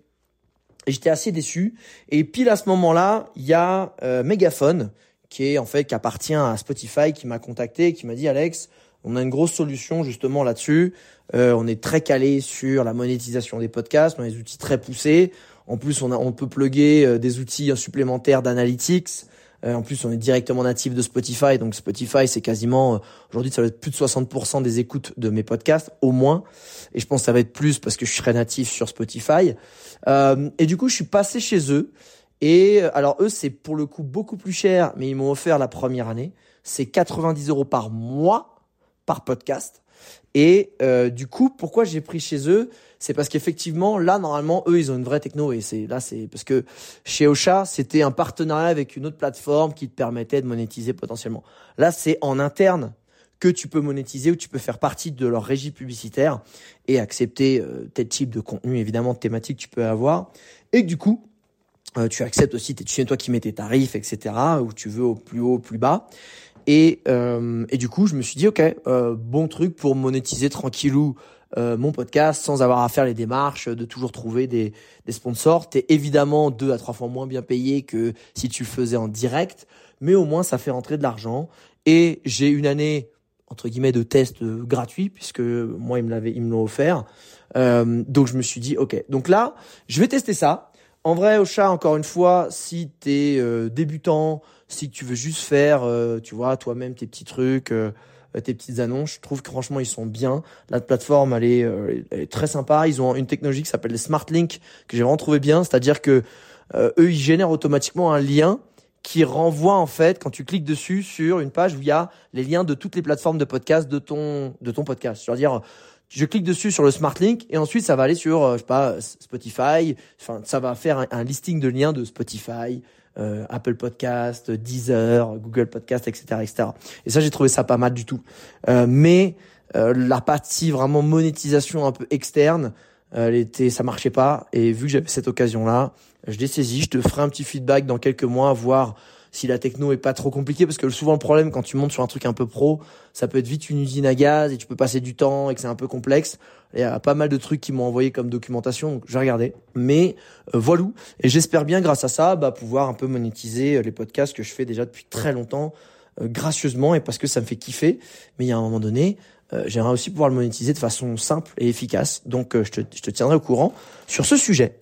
Et j'étais assez déçu. Et pile à ce moment-là, il y a euh, Megaphone qui est en fait qui appartient à Spotify, qui m'a contacté, qui m'a dit Alex, on a une grosse solution justement là-dessus. Euh, on est très calé sur la monétisation des podcasts, on a des outils très poussés. En plus, on, a, on peut plugger euh, des outils supplémentaires d'analytics. Euh, en plus, on est directement natif de Spotify, donc Spotify, c'est quasiment aujourd'hui, ça va être plus de 60% des écoutes de mes podcasts, au moins. Et je pense que ça va être plus parce que je serai natif sur Spotify. et du coup, je suis passé chez eux. Et euh, alors eux, c'est pour le coup beaucoup plus cher, mais ils m'ont offert la première année. C'est 90 euros par mois par podcast. Et euh, du coup, pourquoi j'ai pris chez eux? C'est parce qu'effectivement, là, normalement, eux, ils ont une vraie techno. Et c'est là, c'est parce que chez Ocha, c'était un partenariat avec une autre plateforme qui te permettait de monétiser potentiellement. Là, c'est en interne que tu peux monétiser ou tu peux faire partie de leur régie publicitaire et accepter euh, tel type de contenu, évidemment, thématique tu peux avoir. Et du coup, euh, tu acceptes aussi, c'est toi qui mets tes tarifs, etc. Où tu veux au plus haut, au plus bas. Et, euh, et du coup, je me suis dit, ok, euh, bon truc pour monétiser tranquillou mon podcast sans avoir à faire les démarches, de toujours trouver des, des sponsors. T'es évidemment deux à trois fois moins bien payé que si tu le faisais en direct, mais au moins ça fait rentrer de l'argent. Et j'ai une année entre guillemets de test gratuit puisque moi ils me l'avaient, ils me l'ont offert. donc je me suis dit, ok, donc là, je vais tester ça. En vrai, au chat, encore une fois, si t'es euh, débutant, si tu veux juste faire, euh, tu vois, toi-même tes petits trucs, euh, tes petites annonces, je trouve que franchement ils sont bien. La plateforme, elle est, elle est très sympa. Ils ont une technologie qui s'appelle les Smart Link que j'ai vraiment trouvé bien, c'est-à-dire que eux ils génèrent automatiquement un lien qui renvoie en fait quand tu cliques dessus sur une page où il y a les liens de toutes les plateformes de podcast de ton de ton podcast. Je veux dire je clique dessus sur le Smart Link et ensuite ça va aller sur euh, je sais pas Spotify. Enfin ça va faire un, listing de liens de Spotify euh, Apple Podcast Deezer Google Podcast etc etc et ça j'ai trouvé ça pas mal du tout. Euh, mais euh, la partie vraiment monétisation un peu externe elle était ça marchait pas. Et vu que j'avais cette occasion là je l'ai saisi. Je te ferai un petit feedback dans quelques mois voir si la techno est pas trop compliquée parce que souvent le problème quand tu montes sur un truc un peu pro ça peut être vite une usine à gaz et tu peux passer du temps et que c'est un peu complexe. Il y a pas mal de trucs qui m'ont envoyé comme documentation donc j'ai regardé mais euh, voilà. Et j'espère bien grâce à ça bah, pouvoir un peu monétiser euh, les podcasts que je fais déjà depuis très longtemps euh, gracieusement et parce que ça me fait kiffer. Mais il y a un moment donné euh, j'aimerais aussi pouvoir le monétiser de façon simple et efficace. Donc, euh, je, te, je, te, tiendrai au courant sur ce sujet.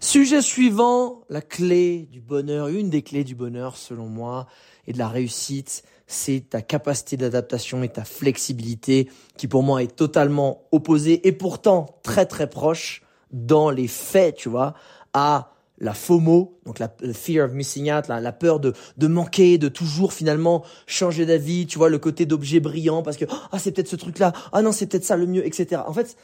Sujet suivant, la clé du bonheur, une des clés du bonheur selon moi et de la réussite, c'est ta capacité d'adaptation et ta flexibilité qui pour moi est totalement opposée et pourtant très très proche dans les faits, tu vois, à la FOMO, donc la fear of missing out, la, peur de, de manquer, de toujours finalement changer d'avis, tu vois, le côté d'objet brillant parce que ah c'est peut-être ce truc-là, ah non c'est peut-être ça le mieux, etc. En fait,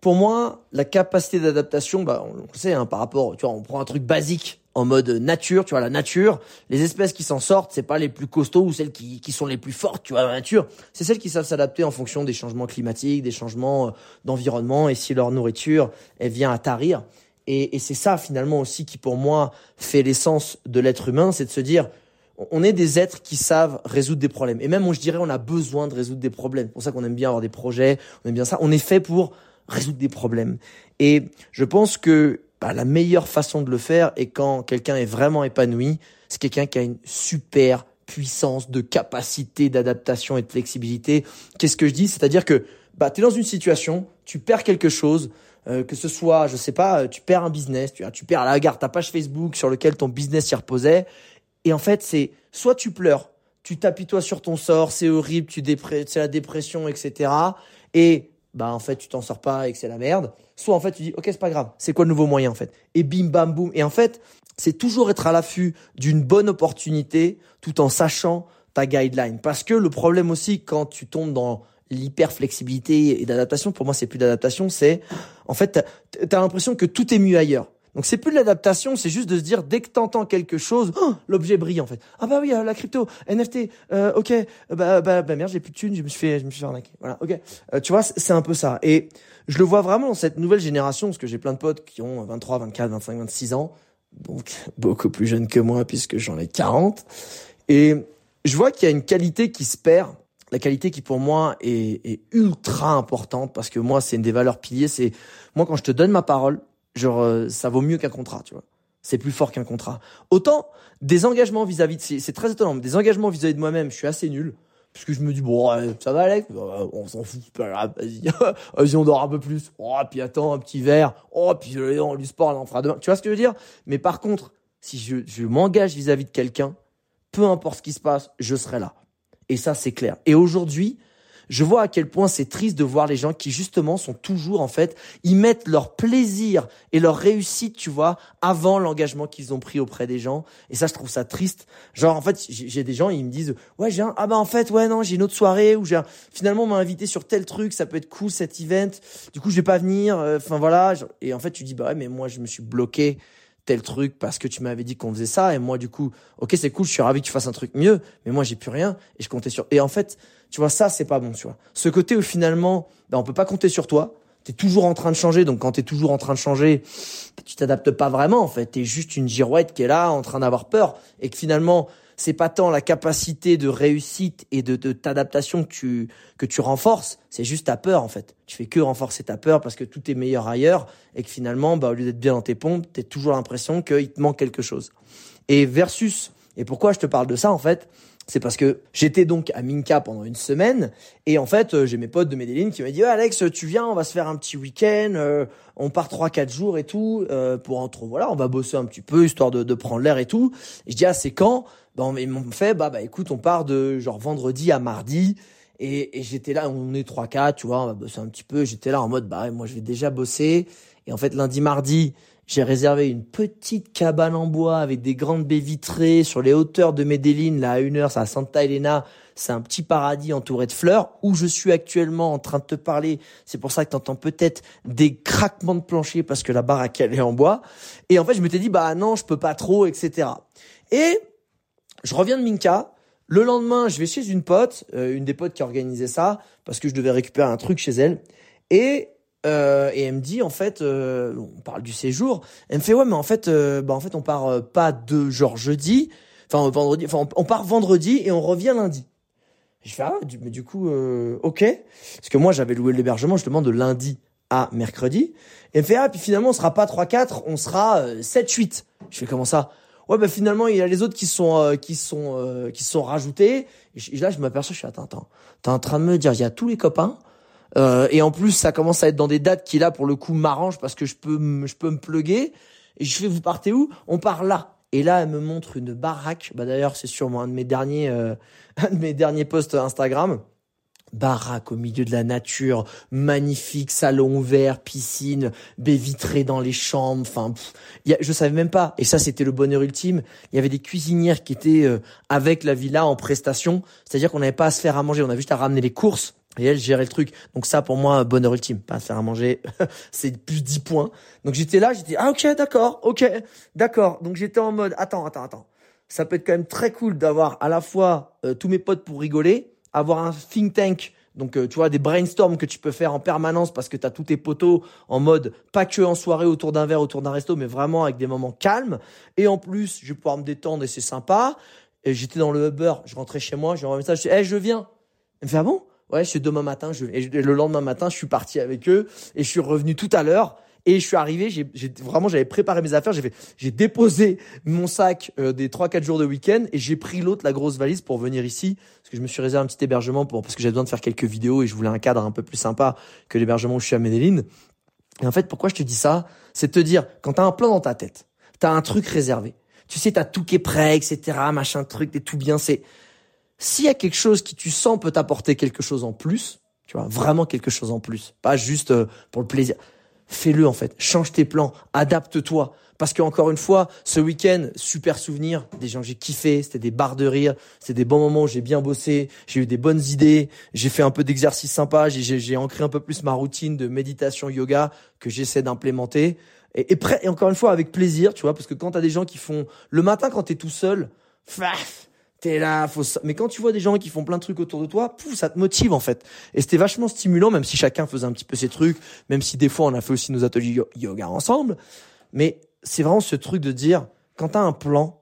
pour moi, la capacité d'adaptation, bah on le sait, hein, par rapport, tu vois, on prend un truc basique en mode nature, tu vois, la nature, les espèces qui s'en sortent, c'est pas les plus costauds ou celles qui, qui sont les plus fortes, tu vois, la nature, c'est celles qui savent s'adapter en fonction des changements climatiques, des changements euh, d'environnement, et si leur nourriture, elle vient à tarir, et, et c'est ça finalement aussi qui pour moi fait l'essence de l'être humain, c'est de se dire on est des êtres qui savent résoudre des problèmes. Et même, je dirais, on a besoin de résoudre des problèmes. C'est pour ça qu'on aime bien avoir des projets, on aime bien ça. On est fait pour résoudre des problèmes. Et je pense que bah, la meilleure façon de le faire est quand quelqu'un est vraiment épanoui, c'est quelqu'un qui a une super puissance de capacité d'adaptation et de flexibilité. Qu'est-ce que je dis? C'est-à-dire que bah, tu es dans une situation, tu perds quelque chose, euh, que ce soit, je sais pas, tu perds un business, tu, tu perds la garde, ta page Facebook sur lequel ton business s'y reposait. Et en fait, c'est soit tu pleures, tu t'apitoies sur ton sort, c'est horrible, tu c'est la dépression, etc. Et bah en fait tu t'en sors pas et que c'est la merde. Soit en fait tu dis ok c'est pas grave, c'est quoi le nouveau moyen en fait? Et bim bam boum. Et en fait c'est toujours être à l'affût d'une bonne opportunité tout en sachant ta guideline. Parce que le problème aussi quand tu tombes dans l'hyper flexibilité et d'adaptation, pour moi c'est plus d'adaptation, c'est en fait t'as as, l'impression que tout est mieux ailleurs. Donc c'est plus de l'adaptation, c'est juste de se dire dès que t'entends quelque chose, oh, l'objet brille en fait. Ah bah oui, euh, la crypto, NFT, euh, ok, bah, bah bah merde, j'ai plus de thunes, je me suis fait, je me suis fait arnaquer. Voilà, ok. Euh, tu vois, c'est un peu ça. Et je le vois vraiment cette nouvelle génération, parce que j'ai plein de potes qui ont 23, 24, 25, 26 ans, donc beaucoup plus jeunes que moi puisque j'en ai 40. Et je vois qu'il y a une qualité qui se perd la qualité qui pour moi est, est, ultra importante parce que moi c'est une des valeurs piliers c'est moi quand je te donne ma parole Genre, euh, ça vaut mieux qu'un contrat, tu vois. C'est plus fort qu'un contrat. Autant des engagements vis-à-vis de, c'est très étonnant, mais des engagements vis-à-vis de moi-même, je suis assez nul. Parce que je me dis, bon, ça va, Alex, bah, on s'en fout, vas-y, vas-y, on dort un peu plus. Oh, puis attends, un petit verre. Oh, puis on du sport, on en fera demain. Tu vois ce que je veux dire? Mais par contre, si je, je m'engage vis-à-vis de quelqu'un, peu importe ce qui se passe, je serai là. Et ça, c'est clair. Et aujourd'hui, je vois à quel point c'est triste de voir les gens qui justement sont toujours en fait, ils mettent leur plaisir et leur réussite, tu vois, avant l'engagement qu'ils ont pris auprès des gens. Et ça, je trouve ça triste. Genre en fait, j'ai des gens, ils me disent, ouais, j'ai un, ah bah en fait, ouais non, j'ai une autre soirée où j'ai finalement on m'a invité sur tel truc, ça peut être cool cet event. Du coup, je vais pas venir. Euh, enfin voilà. Et en fait, tu dis bah ouais, mais moi je me suis bloqué tel truc parce que tu m'avais dit qu'on faisait ça et moi du coup ok c'est cool je suis ravi que tu fasses un truc mieux mais moi j'ai plus rien et je comptais sur et en fait tu vois, ça, c'est pas bon, tu vois. Ce côté où finalement, ben, on peut pas compter sur toi. T'es toujours en train de changer, donc quand t'es toujours en train de changer, tu t'adaptes pas vraiment, en fait. T'es juste une girouette qui est là, en train d'avoir peur, et que finalement, c'est pas tant la capacité de réussite et de, t'adaptation que tu, que tu renforces, c'est juste ta peur, en fait. Tu fais que renforcer ta peur parce que tout est meilleur ailleurs, et que finalement, bah, au lieu d'être bien dans tes pompes, t'as toujours l'impression qu'il te manque quelque chose. Et versus, et pourquoi je te parle de ça, en fait, c'est parce que j'étais donc à Minka pendant une semaine et en fait euh, j'ai mes potes de Medellin qui m'ont dit Alex tu viens on va se faire un petit week-end euh, on part trois quatre jours et tout euh, pour entre voilà on va bosser un petit peu histoire de, de prendre l'air et tout. Et je dis ah c'est quand? Ben ils m'ont fait bah bah écoute on part de genre vendredi à mardi. Et, et j'étais là on est trois quatre tu vois on va bosser un petit peu. J'étais là en mode bah moi je vais déjà bosser. Et en fait lundi mardi j'ai réservé une petite cabane en bois avec des grandes baies vitrées sur les hauteurs de Medellin, là à une heure, c'est à Santa Elena. C'est un petit paradis entouré de fleurs où je suis actuellement en train de te parler. C'est pour ça que tu entends peut-être des craquements de plancher parce que la baraque elle est en bois. Et en fait, je m'étais dit bah non, je peux pas trop, etc. Et je reviens de Minka. Le lendemain, je vais chez une pote, euh, une des potes qui organisait ça parce que je devais récupérer un truc chez elle. Et euh, et elle me dit en fait, euh, on parle du séjour. Elle me fait ouais, mais en fait, euh, bah en fait, on part euh, pas de genre jeudi, enfin vendredi, enfin on, part vendredi et on revient lundi. Je fais ah, mais du coup, ok, parce que moi j'avais loué l'hébergement justement de lundi à mercredi. Elle me fait ah, puis finalement on sera pas 3-4, on sera 7-8. Je fais comment ça? Ouais, bah finalement il y a les autres qui sont qui sont qui sont rajoutés. Et, là je m'aperçois, je suis attends attends, t'es en train de me dire il y a tous les copains euh, et en plus, ça commence à être dans des dates qui là, pour le coup, m'arrangent parce que je peux, je peux me pluguer. Et je fais, vous partez où? On part là. Et là, elle me montre une baraque. Bah d'ailleurs, c'est sûrement un de mes derniers, euh, un de mes derniers posts Instagram. Baraque au milieu de la nature, magnifique, salon ouvert, piscine, baie vitrée dans les chambres. Enfin, a, je savais même pas. Et ça, c'était le bonheur ultime. Il y avait des cuisinières qui étaient euh, avec la villa en prestation, c'est-à-dire qu'on n'avait pas à se faire à manger, on avait juste à ramener les courses et elle gérait le truc. Donc ça, pour moi, bonheur ultime. Pas faire à manger, c'est plus 10 points. Donc j'étais là, j'étais, ah ok, d'accord, ok, d'accord. Donc j'étais en mode, attends, attends, attends. Ça peut être quand même très cool d'avoir à la fois euh, tous mes potes pour rigoler, avoir un think tank, donc euh, tu vois, des brainstorms que tu peux faire en permanence parce que tu as tous tes potos en mode, pas que en soirée autour d'un verre, autour d'un resto, mais vraiment avec des moments calmes. Et en plus, je vais pouvoir me détendre et c'est sympa. Et j'étais dans le Uber, je rentrais chez moi, j'ai un message, je dis, hey, je viens. Elle me fait, ah bon? Ouais, c'est demain matin. Je, et le lendemain matin, je suis parti avec eux et je suis revenu tout à l'heure. Et je suis arrivé, j'ai, vraiment, j'avais préparé mes affaires, j'ai déposé mon sac euh, des trois quatre jours de week-end et j'ai pris l'autre, la grosse valise pour venir ici parce que je me suis réservé un petit hébergement pour parce que j'avais besoin de faire quelques vidéos et je voulais un cadre un peu plus sympa que l'hébergement où je suis à Medellin. Et en fait, pourquoi je te dis ça, c'est de te dire quand t'as un plan dans ta tête, t'as un truc réservé, tu sais, t'as tout qui est prêt, etc., machin truc, t'es tout bien, c'est s'il y a quelque chose qui tu sens peut t'apporter quelque chose en plus, Tu vois, vraiment quelque chose en plus. Pas juste euh, pour le plaisir. Fais-le en fait. Change tes plans. Adapte-toi. Parce que encore une fois, ce week-end, super souvenir, des gens j'ai kiffé, c'était des barres de rire, c'était des bons moments j'ai bien bossé, j'ai eu des bonnes idées, j'ai fait un peu d'exercice sympa, j'ai ancré un peu plus ma routine de méditation yoga que j'essaie d'implémenter. Et, et, et, encore une fois, avec plaisir, tu vois, parce que quand t'as des gens qui font le matin quand t'es tout seul, faf, t'es là, faut mais quand tu vois des gens qui font plein de trucs autour de toi, pouf, ça te motive en fait. Et c'était vachement stimulant, même si chacun faisait un petit peu ses trucs, même si des fois on a fait aussi nos ateliers yoga ensemble. Mais c'est vraiment ce truc de dire, quand tu as un plan,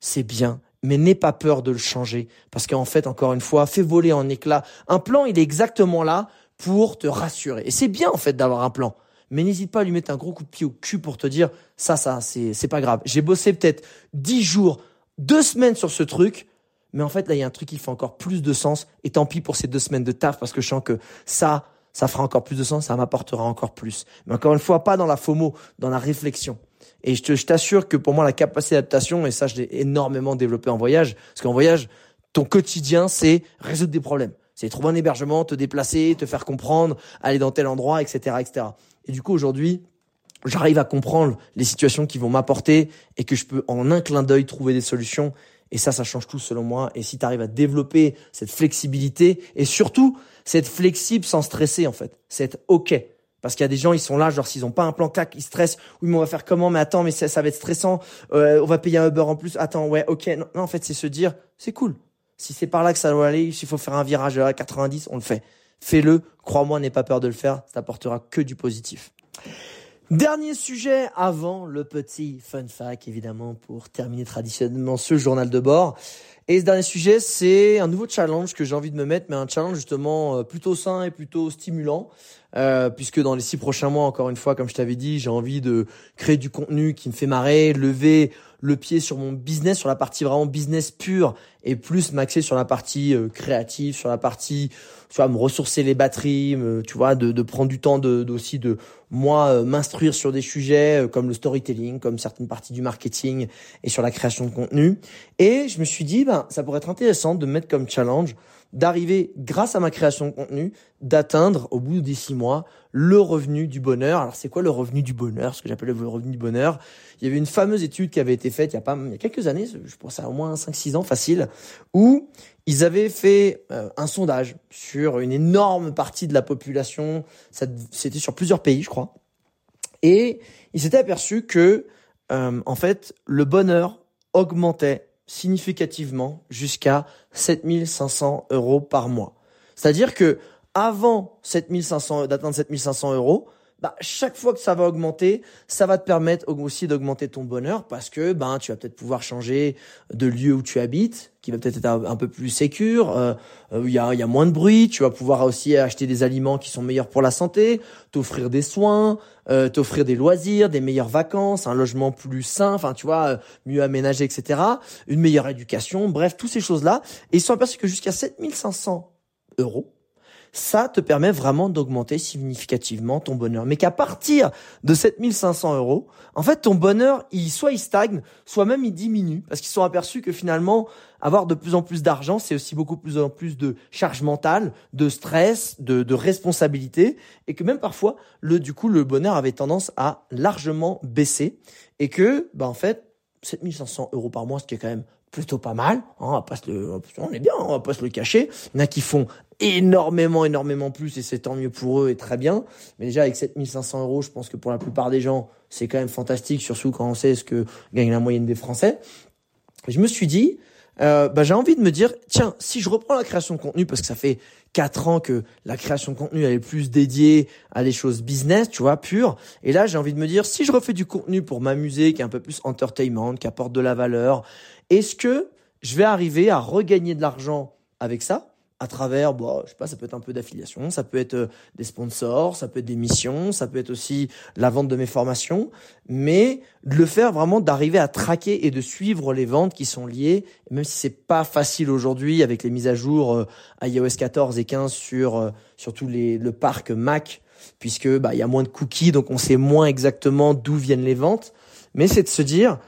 c'est bien, mais n'aie pas peur de le changer. Parce qu'en fait, encore une fois, fais voler en éclats. Un plan, il est exactement là pour te rassurer. Et c'est bien, en fait, d'avoir un plan. Mais n'hésite pas à lui mettre un gros coup de pied au cul pour te dire, ça, ça, c'est, c'est pas grave. J'ai bossé peut-être dix jours, deux semaines sur ce truc. Mais en fait, là, il y a un truc qui fait encore plus de sens. Et tant pis pour ces deux semaines de taf parce que je sens que ça, ça fera encore plus de sens, ça m'apportera encore plus. Mais encore une fois, pas dans la FOMO, dans la réflexion. Et je t'assure que pour moi, la capacité d'adaptation, et ça, je l'ai énormément développé en voyage, parce qu'en voyage, ton quotidien, c'est résoudre des problèmes. C'est trouver un hébergement, te déplacer, te faire comprendre, aller dans tel endroit, etc., etc. Et du coup, aujourd'hui, j'arrive à comprendre les situations qui vont m'apporter et que je peux en un clin d'œil trouver des solutions. Et ça, ça change tout selon moi. Et si tu arrives à développer cette flexibilité et surtout cette flexible sans stresser en fait, c'est OK. Parce qu'il y a des gens, ils sont là, genre s'ils ont pas un plan clac, ils stressent. Oui, mais on va faire comment? Mais attends, mais ça, ça va être stressant. Euh, on va payer un Uber en plus. Attends, ouais, ok. Non, en fait, c'est se dire, c'est cool. Si c'est par là que ça doit aller, s'il faut faire un virage à 90, on le fait. Fais-le. Crois-moi, n'aie pas peur de le faire. Ça t'apportera que du positif. Dernier sujet avant le petit fun fact, évidemment, pour terminer traditionnellement ce journal de bord. Et ce dernier sujet, c'est un nouveau challenge que j'ai envie de me mettre, mais un challenge justement euh, plutôt sain et plutôt stimulant. Euh, puisque dans les six prochains mois, encore une fois, comme je t'avais dit, j'ai envie de créer du contenu qui me fait marrer, lever le pied sur mon business, sur la partie vraiment business pure, et plus m'axer sur la partie euh, créative, sur la partie, tu vois, me ressourcer les batteries, tu vois, de, de prendre du temps de, aussi de moi euh, m'instruire sur des sujets comme le storytelling, comme certaines parties du marketing et sur la création de contenu. Et je me suis dit, ben, ça pourrait être intéressant de mettre comme challenge d'arriver, grâce à ma création de contenu, d'atteindre au bout des six mois le revenu du bonheur. Alors c'est quoi le revenu du bonheur? Ce que j'appelle le revenu du bonheur. Il y avait une fameuse étude qui avait été faite il y a pas il y a quelques années, je pense à au moins 5-6 ans facile, où ils avaient fait euh, un sondage sur une énorme partie de la population. C'était sur plusieurs pays, je crois. Et ils s'étaient aperçus que euh, en fait le bonheur augmentait significativement jusqu'à 7500 euros par mois. C'est-à-dire que avant 7500 d'atteindre 7500 euros, bah, chaque fois que ça va augmenter, ça va te permettre aussi d'augmenter ton bonheur parce que ben tu vas peut-être pouvoir changer de lieu où tu habites, qui va peut-être être un, peu plus sécure, euh, euh, il y, a, y a moins de bruit, tu vas pouvoir aussi acheter des aliments qui sont meilleurs pour la santé, t'offrir des soins, euh, t'offrir des loisirs, des meilleures vacances, un logement plus sain, enfin tu vois, mieux aménagé, etc. Une meilleure éducation, bref, toutes ces choses-là. Et ils sont aperçus que jusqu'à 7500 euros, ça te permet vraiment d'augmenter significativement ton bonheur. Mais qu'à partir de 7500 euros, en fait, ton bonheur, il, soit il stagne, soit même il diminue, parce qu'ils sont aperçus que finalement, avoir de plus en plus d'argent, c'est aussi beaucoup plus en plus de charge mentale, de stress, de, de responsabilité, et que même parfois, le, du coup, le bonheur avait tendance à largement baisser, et que, bah, en fait, 7500 euros par mois, ce qui est quand même plutôt pas mal. Hein, on va pas se le, on est bien, on va pas se le cacher. Il y en a qui font énormément, énormément plus et c'est tant mieux pour eux et très bien. Mais déjà avec 7500 euros, je pense que pour la plupart des gens, c'est quand même fantastique, surtout quand on sait ce que gagne la moyenne des Français. Je me suis dit, euh, bah, j'ai envie de me dire, tiens, si je reprends la création de contenu, parce que ça fait quatre ans que la création de contenu elle est plus dédiée à des choses business, tu vois, pure. Et là, j'ai envie de me dire, si je refais du contenu pour m'amuser, qui est un peu plus entertainment, qui apporte de la valeur, est-ce que je vais arriver à regagner de l'argent avec ça? À travers, bon, je sais pas, ça peut être un peu d'affiliation, ça peut être euh, des sponsors, ça peut être des missions, ça peut être aussi la vente de mes formations, mais de le faire vraiment, d'arriver à traquer et de suivre les ventes qui sont liées, même si c'est pas facile aujourd'hui avec les mises à jour euh, iOS 14 et 15 sur euh, surtout les, le parc Mac, puisque bah il y a moins de cookies, donc on sait moins exactement d'où viennent les ventes, mais c'est de se dire,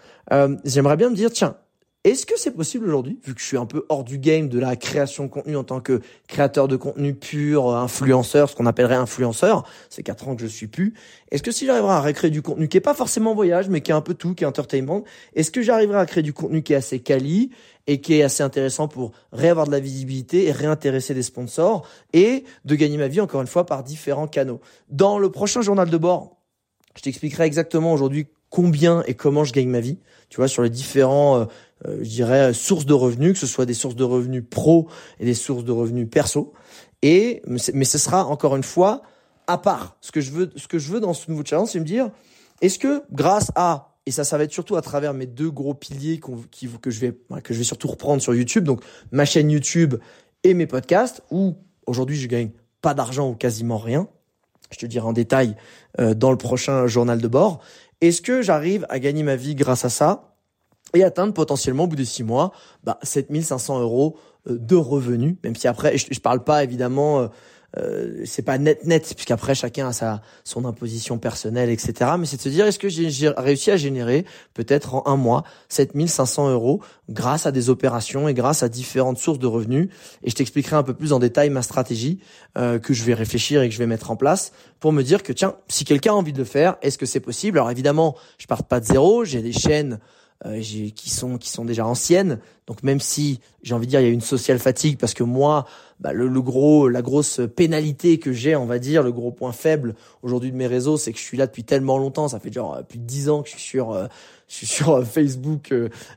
j'aimerais bien me dire, tiens, Est-ce que c'est possible aujourd'hui, vu que je suis un peu hors du game de la création de contenu en tant que créateur de contenu pur, euh, influenceur, ce qu'on appellerait influenceur, c'est quatre ans que je suis plus. Est-ce que si j'arriverai à recréer du contenu qui est pas forcément voyage, mais qui est un peu tout, qui est entertainment, est-ce que j'arriverai à créer du contenu qui est assez quali et qui est assez intéressant pour réavoir de la visibilité et réintéresser des sponsors et de gagner ma vie encore une fois par différents canaux? Dans le prochain journal de bord, je t'expliquerai exactement aujourd'hui combien et comment je gagne ma vie, tu vois, sur les différents, euh, je dirais, sources de revenus, que ce soit des sources de revenus pro et des sources de revenus perso. Et mais ce sera encore une fois à part. Ce que je veux, ce que je veux dans ce nouveau challenge, c'est me dire, est-ce que grâce à et ça, ça va être surtout à travers mes deux gros piliers qui, que je vais que je vais surtout reprendre sur YouTube, donc ma chaîne YouTube et mes podcasts, où aujourd'hui je gagne pas d'argent ou quasiment rien. Je te dirai en détail euh, dans le prochain journal de bord. Est-ce que j'arrive à gagner ma vie grâce à ça? Et atteindre potentiellement au bout de six mois bah, 7500 euros euh, de revenus, même si après, je, je parle pas évidemment euh, euh, c'est pas net net puisqu'après chacun a sa son imposition personnelle etc mais c'est de se dire est-ce que j'ai réussi à générer peut-être en un mois 7500 euros grâce à des opérations et grâce à différentes sources de revenus? Et je t'expliquerai un peu plus en détail ma stratégie euh, que je vais réfléchir et que je vais mettre en place pour me dire que tiens si quelqu'un a envie de le faire est-ce que c'est possible? Alors évidemment je pars pas de zéro j'ai des chaînes euh, qui sont qui sont déjà anciennes. Donc même si j'ai envie de dire il y a une sociale fatigue parce que moi bah, le, le, gros la grosse pénalité que j'ai on va dire le gros point faible aujourd'hui de mes réseaux c'est que je suis là depuis tellement longtemps ça fait genre plus de dix ans que je suis sur euh, je suis sur euh, Facebook,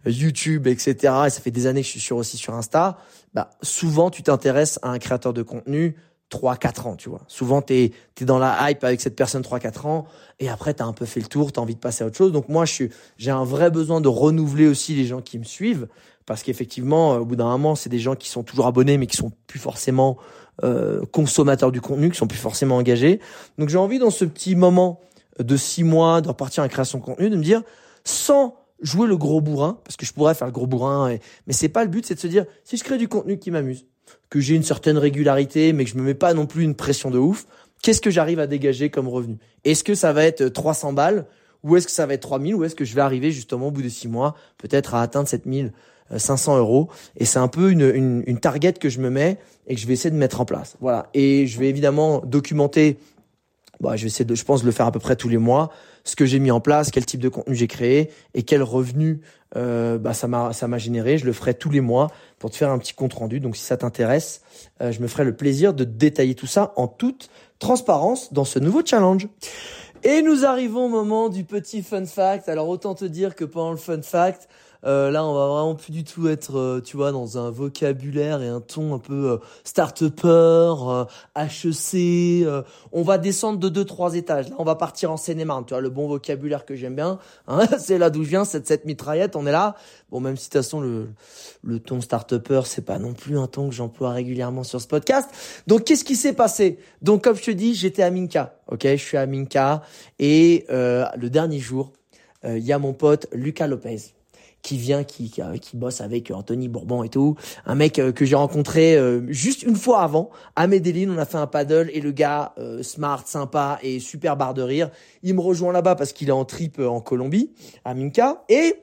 YouTube, etc. Et ça fait des années que je suis sur aussi sur Insta. Bah souvent tu t'intéresses à un créateur de contenu 3-4 ans, tu vois. Souvent, tu es, dans la hype avec cette personne 3-4 ans, et après, tu as un peu fait le tour, tu as envie de passer à autre chose. Donc moi, j'ai un vrai besoin de renouveler aussi les gens qui me suivent, parce qu'effectivement, au bout d'un moment, c'est des gens qui sont toujours abonnés, mais qui sont plus forcément euh, consommateurs du contenu, qui sont plus forcément engagés. Donc j'ai envie, dans ce petit moment de 6 mois, de repartir à la création de contenu, de me dire, sans jouer le gros bourrin, parce que je pourrais faire le gros bourrin, mais c'est pas le but, c'est de se dire, si je crée du contenu qui m'amuse, que j'ai une certaine régularité, mais que je me mets pas non plus une pression de ouf, qu'est-ce que j'arrive à dégager comme revenu? Est-ce que ça va être 300 balles? Ou est-ce que ça va être 3000 ou est-ce que je vais arriver justement au bout de 6 mois peut-être à atteindre 7500 euros? Et c'est un peu une, une, target que je me mets et que je vais essayer de mettre en place. Voilà. Et je vais évidemment documenter bah, je vais essayer de, je pense, le faire à peu près tous les mois. Ce que j'ai mis en place, quel type de contenu j'ai créé et quel revenu euh, bah, ça m'a ça m'a généré. Je le ferai tous les mois pour te faire un petit compte rendu. Donc si ça t'intéresse, euh, je me ferai le plaisir de détailler tout ça en toute transparence dans ce nouveau challenge. Et nous arrivons au moment du petit fun fact. Alors autant te dire que pendant le fun fact, euh, là, on va vraiment plus du tout être, euh, tu vois, dans un vocabulaire et un ton un peu euh, start-upper, HEC. on va descendre de deux, trois étages. Là, on va partir en seine Tu vois, le bon vocabulaire que j'aime bien. Hein, c'est là d'où je viens, cette, cette mitraillette. On est là. Bon, même si de toute façon, le, le ton start-upper, c'est pas non plus un ton que j'emploie régulièrement sur ce podcast. Donc, qu'est-ce qui s'est passé? Donc, comme je te dis, j'étais à Minka. Ok, je suis à Minka. Et le dernier jour, il y a mon pote Lucas Lopez qui vient, qui, qui, qui, bosse avec Anthony Bourbon et tout. Un mec euh, que j'ai rencontré euh, juste une fois avant à Medellin. On a fait un paddle et le gars euh, smart, sympa et super barre de rire. Il me rejoint là-bas parce qu'il est en trip en Colombie, à Minka. Et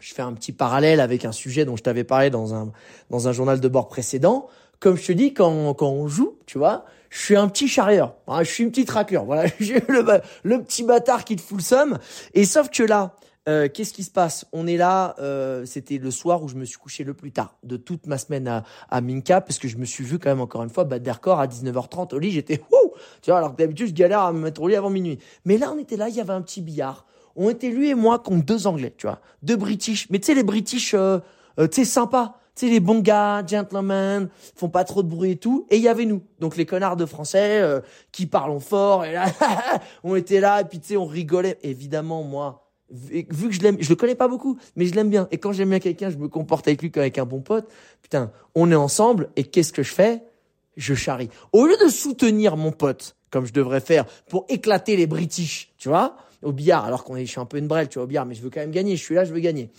je fais un petit parallèle avec un sujet dont je t'avais parlé dans un dans un journal de bord précédent. Comme je te dis, quand quand on joue, tu vois, je suis un petit charrieur, hein, je suis une petite tracker, voilà, j'ai le, le petit bâtard qui te fout le somme. Et sauf que là, euh, qu'est-ce qui se passe? On est là, euh, c'était le soir où je me suis couché le plus tard de toute ma semaine à, à Minka, parce que je me suis vu quand même encore une fois battre des à 19h30 au lit. J'étais wouh, tu vois, alors que d'habitude je galère à me mettre au lit avant minuit. Mais là, on était là, il y avait un petit billard. On était lui et moi contre deux Anglais, tu vois, deux British. Mais tu sais les British, euh, euh tu sais sympas. Tu sais, les bons gars, gentlemen, font pas trop de bruit et tout. Et il y avait nous. Donc les connards de français euh, qui parlent fort. Et là, on était là, et puis tu sais, on rigolait. Évidemment, moi, vu que je l'aime, je le connais pas beaucoup, mais je l'aime bien. Et quand j'aime bien quelqu'un, je me comporte avec lui comme avec un bon pote. Putain, on est ensemble et qu'est-ce que je fais? Je charrie. Au lieu de soutenir mon pote, comme je devrais faire pour éclater les British, tu vois, au billard, alors qu'on est, je suis un peu une brêle, tu vois, au billard, mais je veux quand même gagner. Je suis là, je veux gagner.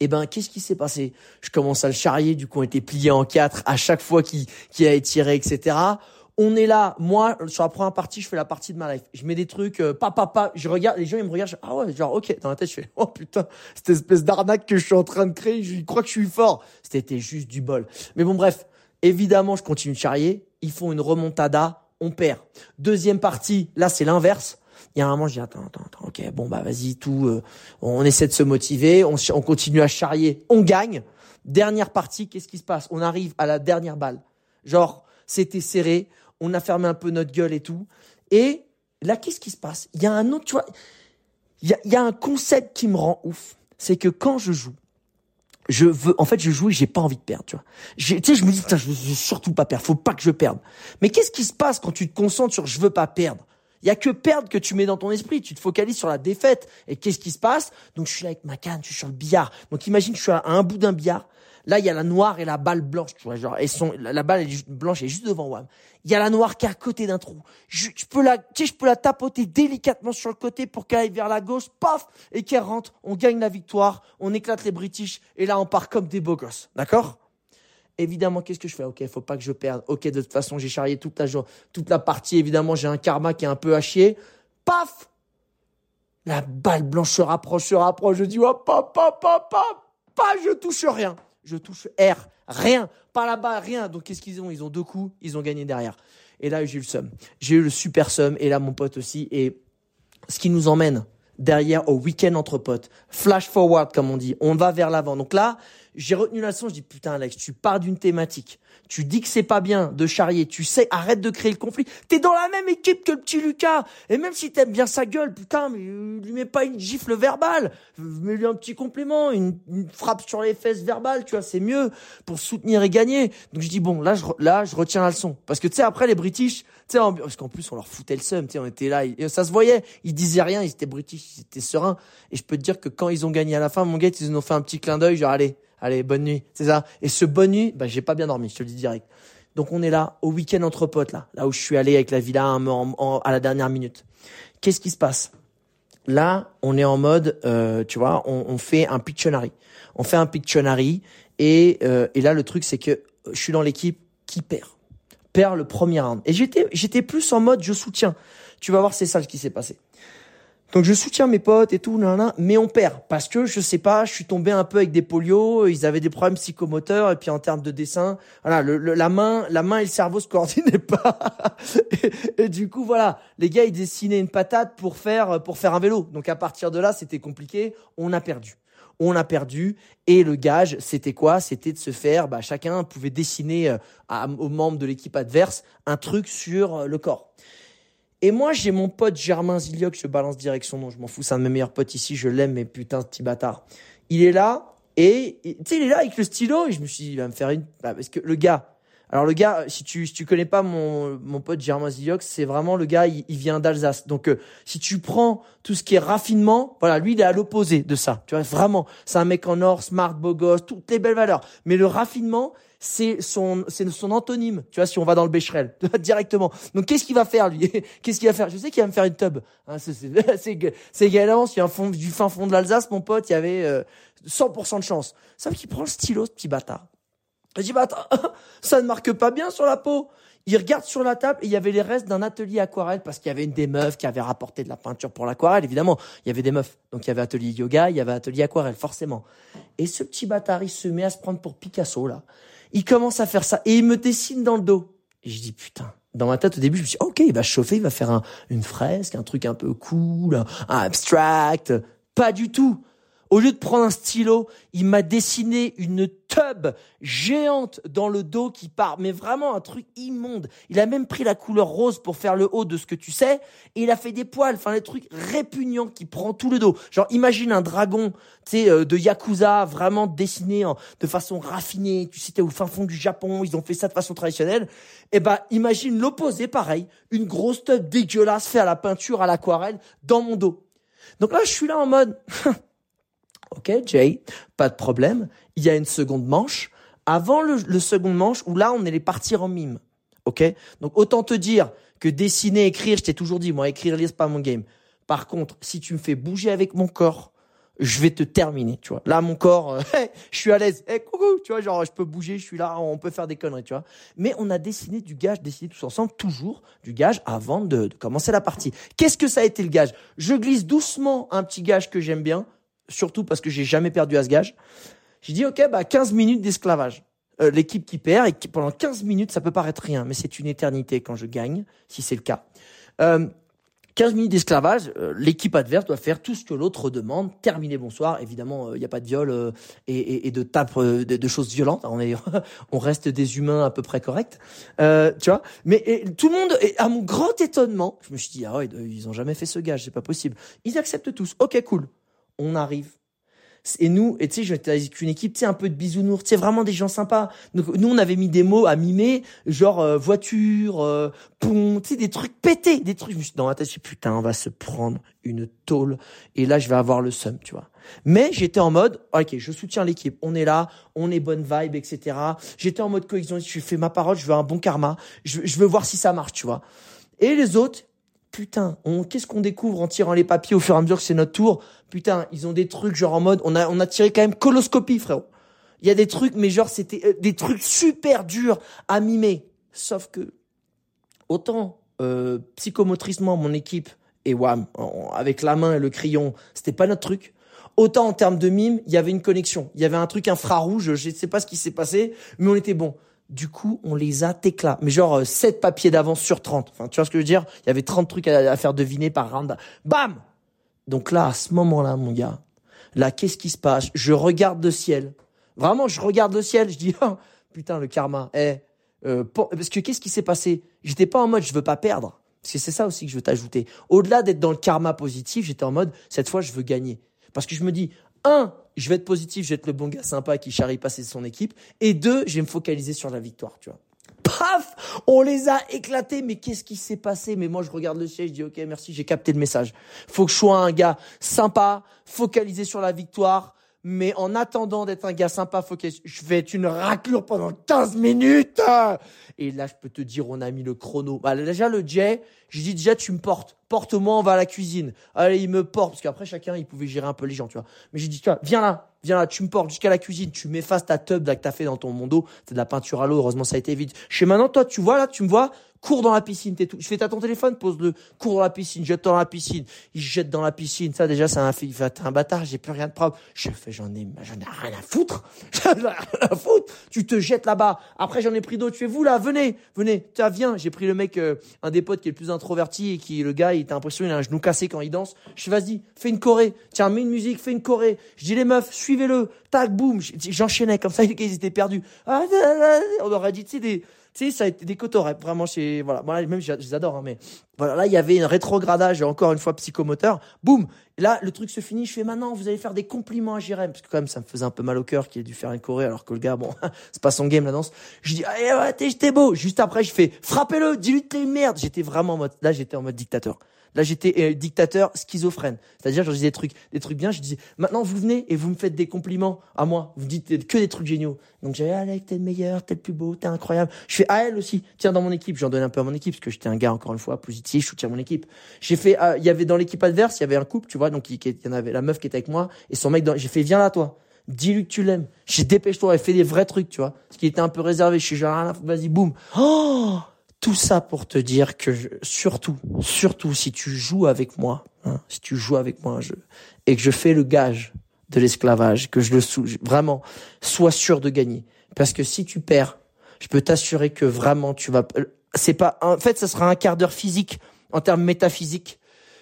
Eh ben, qu'est-ce qui s'est passé? Je commence à le charrier, du coup, on était plié en quatre à chaque fois qu'il a étiré, etc On est là, moi, sur la première partie, je fais la partie de ma life. Je mets des trucs, euh, pa, pa, pa, je regarde, les gens, ils me regardent, je, ah ouais, genre, ok, dans la tête, je fais, oh putain, cette espèce d'arnaque que je suis en train de créer, je crois que je suis fort. C'était juste du bol. Mais bon, bref, évidemment, je continue de charrier. Ils font une remontada, on perd. Deuxième partie, là, c'est l'inverse. Il y a un moment, je dis, attends, attends, attends, ok, bon, bah, vas-y, tout, euh, on essaie de se motiver, on, on continue à charrier, on gagne. Dernière partie, qu'est-ce qui se passe? On arrive à la dernière balle. Genre, c'était serré, on a fermé un peu notre gueule et tout. Et là, qu'est-ce qui se passe? Il y a un autre, tu vois, il y a, y a un concept qui me rend ouf. C'est que quand je joue, je veux, en fait, je joue et j'ai pas envie de perdre, tu vois. Tu sais, je me dis, je veux surtout pas perdre, faut pas que je perde. Mais qu'est-ce qui se passe quand tu te concentres sur je veux pas perdre? Il y a que perdre que tu mets dans ton esprit. Tu te focalises sur la défaite. Et qu'est-ce qui se passe? Donc je suis là avec ma canne, je suis sur le billard. Donc imagine, je suis à un bout d'un billard. Là, il y a la noire et la balle blanche, tu vois, genre, elles sont, la, balle est blanche est juste devant Wam. Il y a la noire qui est à côté d'un trou. Je, peux la, tu sais, je peux la tapoter délicatement sur le côté pour qu'elle aille vers la gauche, paf, et qu'elle rentre. On gagne la victoire, on éclate les British, et là, on part comme des beaux gosses. D'accord? Évidemment, qu'est-ce que je fais? Ok, faut pas que je perde. Ok, de toute façon, j'ai charrié toute la toute la partie. Évidemment, j'ai un karma qui est un peu haché. Paf! La balle blanche se rapproche, se rapproche. Je dis, oh, papa, papa, pas, je touche rien je touche R, rien, pas là-bas, rien. Donc qu'est-ce qu'ils ont? Ils ont deux coups, ils ont gagné derrière. Et là, j'ai eu le seum. J'ai eu le super seum, et là, mon pote aussi. Et ce qui nous emmène derrière au week-end entre potes. Flash forward, comme on dit. On va vers l'avant. Donc là, j'ai retenu la leçon. Je dis, putain, Alex, tu pars d'une thématique. Tu dis que c'est pas bien de charrier. Tu sais, arrête de créer le conflit. T'es dans la même équipe que le petit Lucas. Et même si t'aimes bien sa gueule, putain, mais lui mets pas une gifle verbale. Mets-lui un petit complément, une, frappe sur les fesses verbale, tu vois, c'est mieux pour soutenir et gagner. Donc je dis, bon, là, je, retiens la leçon. Parce que tu sais, après, les British, tu sais, parce qu'en plus, on leur foutait le seum, tu sais, on était là, ça se voyait. Ils disaient rien, ils étaient British, ils étaient sereins. Et je peux te dire que quand ils ont gagné à la fin, mon gars, ils nous ont fait un petit clin d'œil, genre, allez, Allez, bonne nuit. C'est ça. Et ce bonne nuit, bah, j'ai pas bien dormi, je te le dis direct. Donc on est là, au week-end entre potes, là, là où je suis allé avec la villa à la dernière minute. Qu'est-ce qui se passe? Là, on est en mode, euh, tu vois, on, fait un Pictionary. On fait un Pictionary et, euh, et là, le truc, c'est que je suis dans l'équipe qui perd. Perd le premier round. Et j'étais, j'étais plus en mode, je soutiens. Tu vas voir, c'est ça ce qui s'est passé. Donc je soutiens mes potes et tout, mais on perd parce que je sais pas, je suis tombé un peu avec des polios, ils avaient des problèmes psychomoteurs et puis en termes de dessin, voilà, le, la main, la main et le cerveau se coordonnaient pas. et, du coup voilà, les gars ils dessinaient une patate pour faire pour faire un vélo. Donc à partir de là, c'était compliqué, on a perdu. On a perdu et le gage, c'était quoi? C'était de se faire, bah, chacun pouvait dessiner euh, aux membres de l'équipe adverse un truc sur euh, le corps. Et moi, j'ai mon pote Germain Zilioc, je balance direct son nom, je m'en fous, c'est un de mes meilleurs potes ici, je l'aime, mais putain, petit bâtard. Il est là, et, tu sais, il est là avec le stylo, et je me suis dit, il va me faire une, bah, parce que le gars, alors le gars, si tu si tu connais pas mon mon pote Germain Zilioc, c'est vraiment le gars, il, vient d'Alsace. Donc euh, si tu prends tout ce qui est raffinement, voilà, lui il est à l'opposé de ça. Tu vois vraiment, c'est un mec en or, smart, beau gosse, toutes les belles valeurs. Mais le raffinement, c'est son, c'est son antonyme. Tu vois, si on va dans le Becherel, directement. Donc, qu'est-ce qu'il va faire, lui? qu'est-ce qu'il va faire? Je sais qu'il va me faire une tub. Hein, c'est, c'est, également, s'il y a un fond, du fin fond de l'Alsace, mon pote, il y avait, 100% euh, de chance. Sauf qu'il prend le stylo, ce petit bâtard. Je dis, bah, attends, ça ne marque pas bien sur la peau. Il regarde sur la table et il y avait les restes d'un atelier aquarelle parce qu'il y avait une des meufs qui avait rapporté de la peinture pour l'aquarelle. Évidemment, il y avait des meufs. Donc il y avait atelier yoga, il y avait atelier aquarelle, forcément. Et ce petit bâtard, il se met à se prendre pour Picasso, là. Il commence à faire ça et il me dessine dans le dos. Et je dis putain. Dans ma tête au début, je me suis dit, ok, il va chauffer, il va faire un, une fresque, un truc un peu cool, un abstract. Pas du tout. Au lieu de prendre un stylo, il m'a dessiné une tub géante dans le dos qui part, mais vraiment un truc immonde. Il a même pris la couleur rose pour faire le haut de ce que tu sais, et il a fait des poils, enfin des trucs répugnants qui prend tout le dos. Genre imagine un dragon, tu sais, euh, de Yakuza, vraiment dessiné de façon raffinée. Tu sais, t'es au fin fond du Japon, ils ont fait ça de façon traditionnelle. Et eh ben, imagine l'opposé, pareil, une grosse tub dégueulasse faite à la peinture, à l'aquarelle, dans mon dos. Donc là, je suis là en mode, Ok, Jay, pas de problème. Il y a une seconde manche. Avant le, le second manche, où là, on allait partir en mime. Ok? Donc, autant te dire que dessiner, écrire, je t'ai toujours dit, moi, écrire, lire, c'est pas mon game. Par contre, si tu me fais bouger avec mon corps, je vais te terminer, tu vois. Là, mon corps, euh, je suis à l'aise. Hey, coucou, tu vois, genre, je peux bouger, je suis là, on peut faire des conneries, tu vois. Mais on a dessiné du gage, dessiné tous ensemble, toujours du gage avant de commencer la partie. Qu'est-ce que ça a été le gage? Je glisse doucement un petit gage que j'aime bien, surtout parce que j'ai jamais perdu à ce gage. J'ai dit, ok, bah 15 minutes d'esclavage. Euh, L'équipe qui perd et qui, pendant 15 minutes, ça peut paraître rien, mais c'est une éternité quand je gagne, si c'est le cas. Euh, 15 minutes d'esclavage, euh, l'équipe adverse doit faire tout ce que l'autre demande, terminer bonsoir. Évidemment, il n'y a pas de viol euh, et, et, et, de tape, de, de, choses violentes. On est, on reste des humains à peu près corrects, tu vois. Mais et, tout le monde, à mon grand étonnement, je me suis dit ah ouais, ils ont jamais fait ce gage, c'est pas possible. Ils acceptent tous. Ok, cool. On arrive et nous, et tu sais, j'étais avec une équipe, tu sais, un peu de bisounours, tu sais, vraiment des gens sympas. Donc, nous, on avait mis des mots à mimer, genre euh, voiture, euh, pont, tu sais, des trucs pétés, des trucs. Je me suis dans la tête, je suis putain, on va se prendre une tôle. Et là, je vais avoir le seum, tu vois. Mais j'étais en mode, ok, je soutiens l'équipe, on est là, on est bonne vibe, etc. J'étais en mode cohésion, je fais ma parole, je veux un bon karma, je, je veux voir si ça marche, tu vois. Et les autres, putain, qu'est-ce qu'on découvre en tirant les papiers au fur et à mesure que c'est notre tour? Putain, ils ont des trucs genre en mode, on a, on a tiré quand même coloscopie, frérot. Il y a des trucs, mais genre c'était euh, des trucs super durs à mimer. Sauf que, autant euh, psychomotricement, mon équipe, et wham, avec la main et le crayon, c'était pas notre truc. Autant en termes de mime, il y avait une connexion. Il y avait un truc infrarouge, je ne sais pas ce qui s'est passé, mais on était bon. Du coup, on les a téclats. Mais genre 7 euh, papiers d'avance sur 30. Enfin, tu vois ce que je veux dire? Il y avait 30 trucs à, faire deviner par round. Bam Donc là, à ce moment-là, mon gars, là, qu'est-ce qui se passe? Je regarde le ciel. Vraiment, je regarde le ciel. Je dis, oh, putain, le karma. Eh, euh, parce que qu'est-ce qui s'est passé? J'étais pas en mode, je veux pas perdre. Parce que c'est ça aussi que je veux t'ajouter. Au-delà d'être dans le karma positif, j'étais en mode, cette fois, je veux gagner. Parce que je me dis, un, je vais être positif, je vais être le bon gars sympa qui charrie passer son équipe. Et deux, je vais me focaliser sur la victoire, tu vois. Paf On les a éclatés, mais qu'est-ce qui s'est passé? Mais moi, je regarde le ciel, je dis, ok, merci, j'ai capté le message. Faut que je sois un gars sympa, focalisé sur la victoire, mais en attendant d'être un gars sympa, focalisé, je vais être une raclure pendant 15 minutes Et là, je peux te dire, on a mis le chrono. Bah, déjà, le jet, je dis déjà, tu me portes porte-moi, on va à la cuisine. Allez, il me porte, parce qu'après, chacun, il pouvait gérer un peu les gens, tu vois. Mais j'ai dit, tu viens là, viens là, tu me portes jusqu'à la cuisine, tu m'effaces ta tub là que t'as fait dans ton mondo, c'est de la peinture à l'eau, heureusement ça a été vite. Je fais maintenant, toi, tu vois là, tu me vois, cours dans la piscine, t'es tout. Je fais, t'as ton téléphone, pose-le, cours dans la piscine, jette dans la piscine. Il jette dans la piscine. Ça, déjà, c'est un, il fait, t'es un bâtard, j'ai plus rien de propre. Je fais, j'en ai, j'en ai rien à foutre. J'en ai rien à foutre. Tu te jettes là-bas. Après, j'en ai pris d'autres. Tu fais, vous là, venez, venez. Tiens, viens. J'ai pris le mec, euh, un des potes qui est le plus introverti et qui, le gars, il t'a l'impression, il a un genou cassé quand il danse. Je fais, vas-y, fais une choré. Tiens, mets une musique, fais une choré. Je dis, les meufs, suivez-le. Tac, boum. J'enchaînais comme ça, ils étaient perdus. Ah, on aurait dit, tu sais, des, tu ça a été des vraiment chez, voilà, moi, même, je, les hein, mais voilà, là, il y avait un rétrogradage, encore une fois, psychomoteur. Boum! Là, le truc se finit, je fais maintenant, vous allez faire des compliments à Jérém, parce que quand même, ça me faisait un peu mal au cœur qu'il ait dû faire une choré, alors que le gars, bon, c'est pas son game, la danse. Je dis, allez, ouais, t'es beau. Juste après, je fais, frappez-le, dis-lui t'es une merde. J'étais vraiment en mode, là, j'étais en mode dictateur. Là, j'étais euh, dictateur schizophrène. C'est-à-dire, je disais des trucs, des trucs bien. Je disais, maintenant, vous venez et vous me faites des compliments à moi. Vous dites que des trucs géniaux. Donc, j'avais, Alec, t'es le meilleur, t'es le plus beau, t'es incroyable. Je fais, à elle aussi. Tiens, dans mon équipe. J'en donne un peu à mon équipe parce que j'étais un gars, encore une fois, positif. Je soutiens mon équipe. J'ai fait, euh, il y avait dans l'équipe adverse, il y avait un couple, tu vois. Donc, il y en avait la meuf qui était avec moi et son mec. J'ai fait, viens là, toi dis-lui que tu l'aimes. J'ai dépêche-toi et fais des vrais trucs, tu vois. Ce qui était un peu réservé. Je suis genre, vas-y, boum. Oh! Tout ça pour te dire que surtout, surtout si tu joues avec moi, hein, si tu joues avec moi je, et que je fais le gage de l'esclavage, que je le sou, vraiment, sois sûr de gagner. Parce que si tu perds, je peux t'assurer que vraiment tu vas, c'est pas, en fait, ça sera un quart d'heure physique en termes métaphysiques,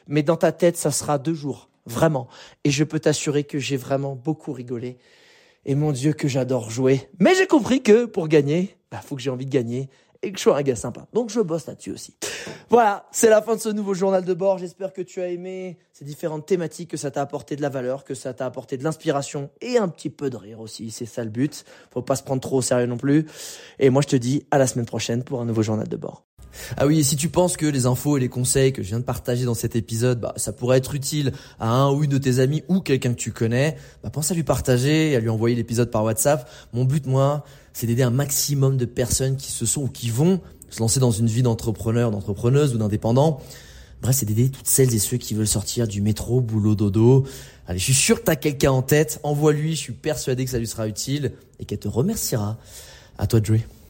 mais dans ta tête, ça sera deux jours, vraiment. Et je peux t'assurer que j'ai vraiment beaucoup rigolé. Et mon Dieu, que j'adore jouer. Mais j'ai compris que pour gagner, bah, faut que j'ai envie de gagner et que je sois un gars sympa. Donc je bosse là-dessus aussi. Voilà, c'est la fin de ce nouveau journal de bord. J'espère que tu as aimé ces différentes thématiques, que ça t'a apporté de la valeur, que ça t'a apporté de l'inspiration et un petit peu de rire aussi. C'est ça le but. Faut pas se prendre trop au sérieux non plus. Et moi je te dis à la semaine prochaine pour un nouveau journal de bord. Ah oui, et si tu penses que les infos et les conseils que je viens de partager dans cet épisode, bah, ça pourrait être utile à un ou une de tes amis ou quelqu'un que tu connais, bah, pense à lui partager et à lui envoyer l'épisode par WhatsApp. Mon but, moi, c'est d'aider un maximum de personnes qui se sont ou qui vont se lancer dans une vie d'entrepreneur, d'entrepreneuse ou d'indépendant Bref, c'est d'aider toutes celles et ceux qui veulent sortir du métro, boulot, dodo. Allez, je suis sûr que t'as quelqu'un en tête. Envoie-lui, je suis persuadé que ça lui sera utile et qu'elle te remerciera. À toi de jouer.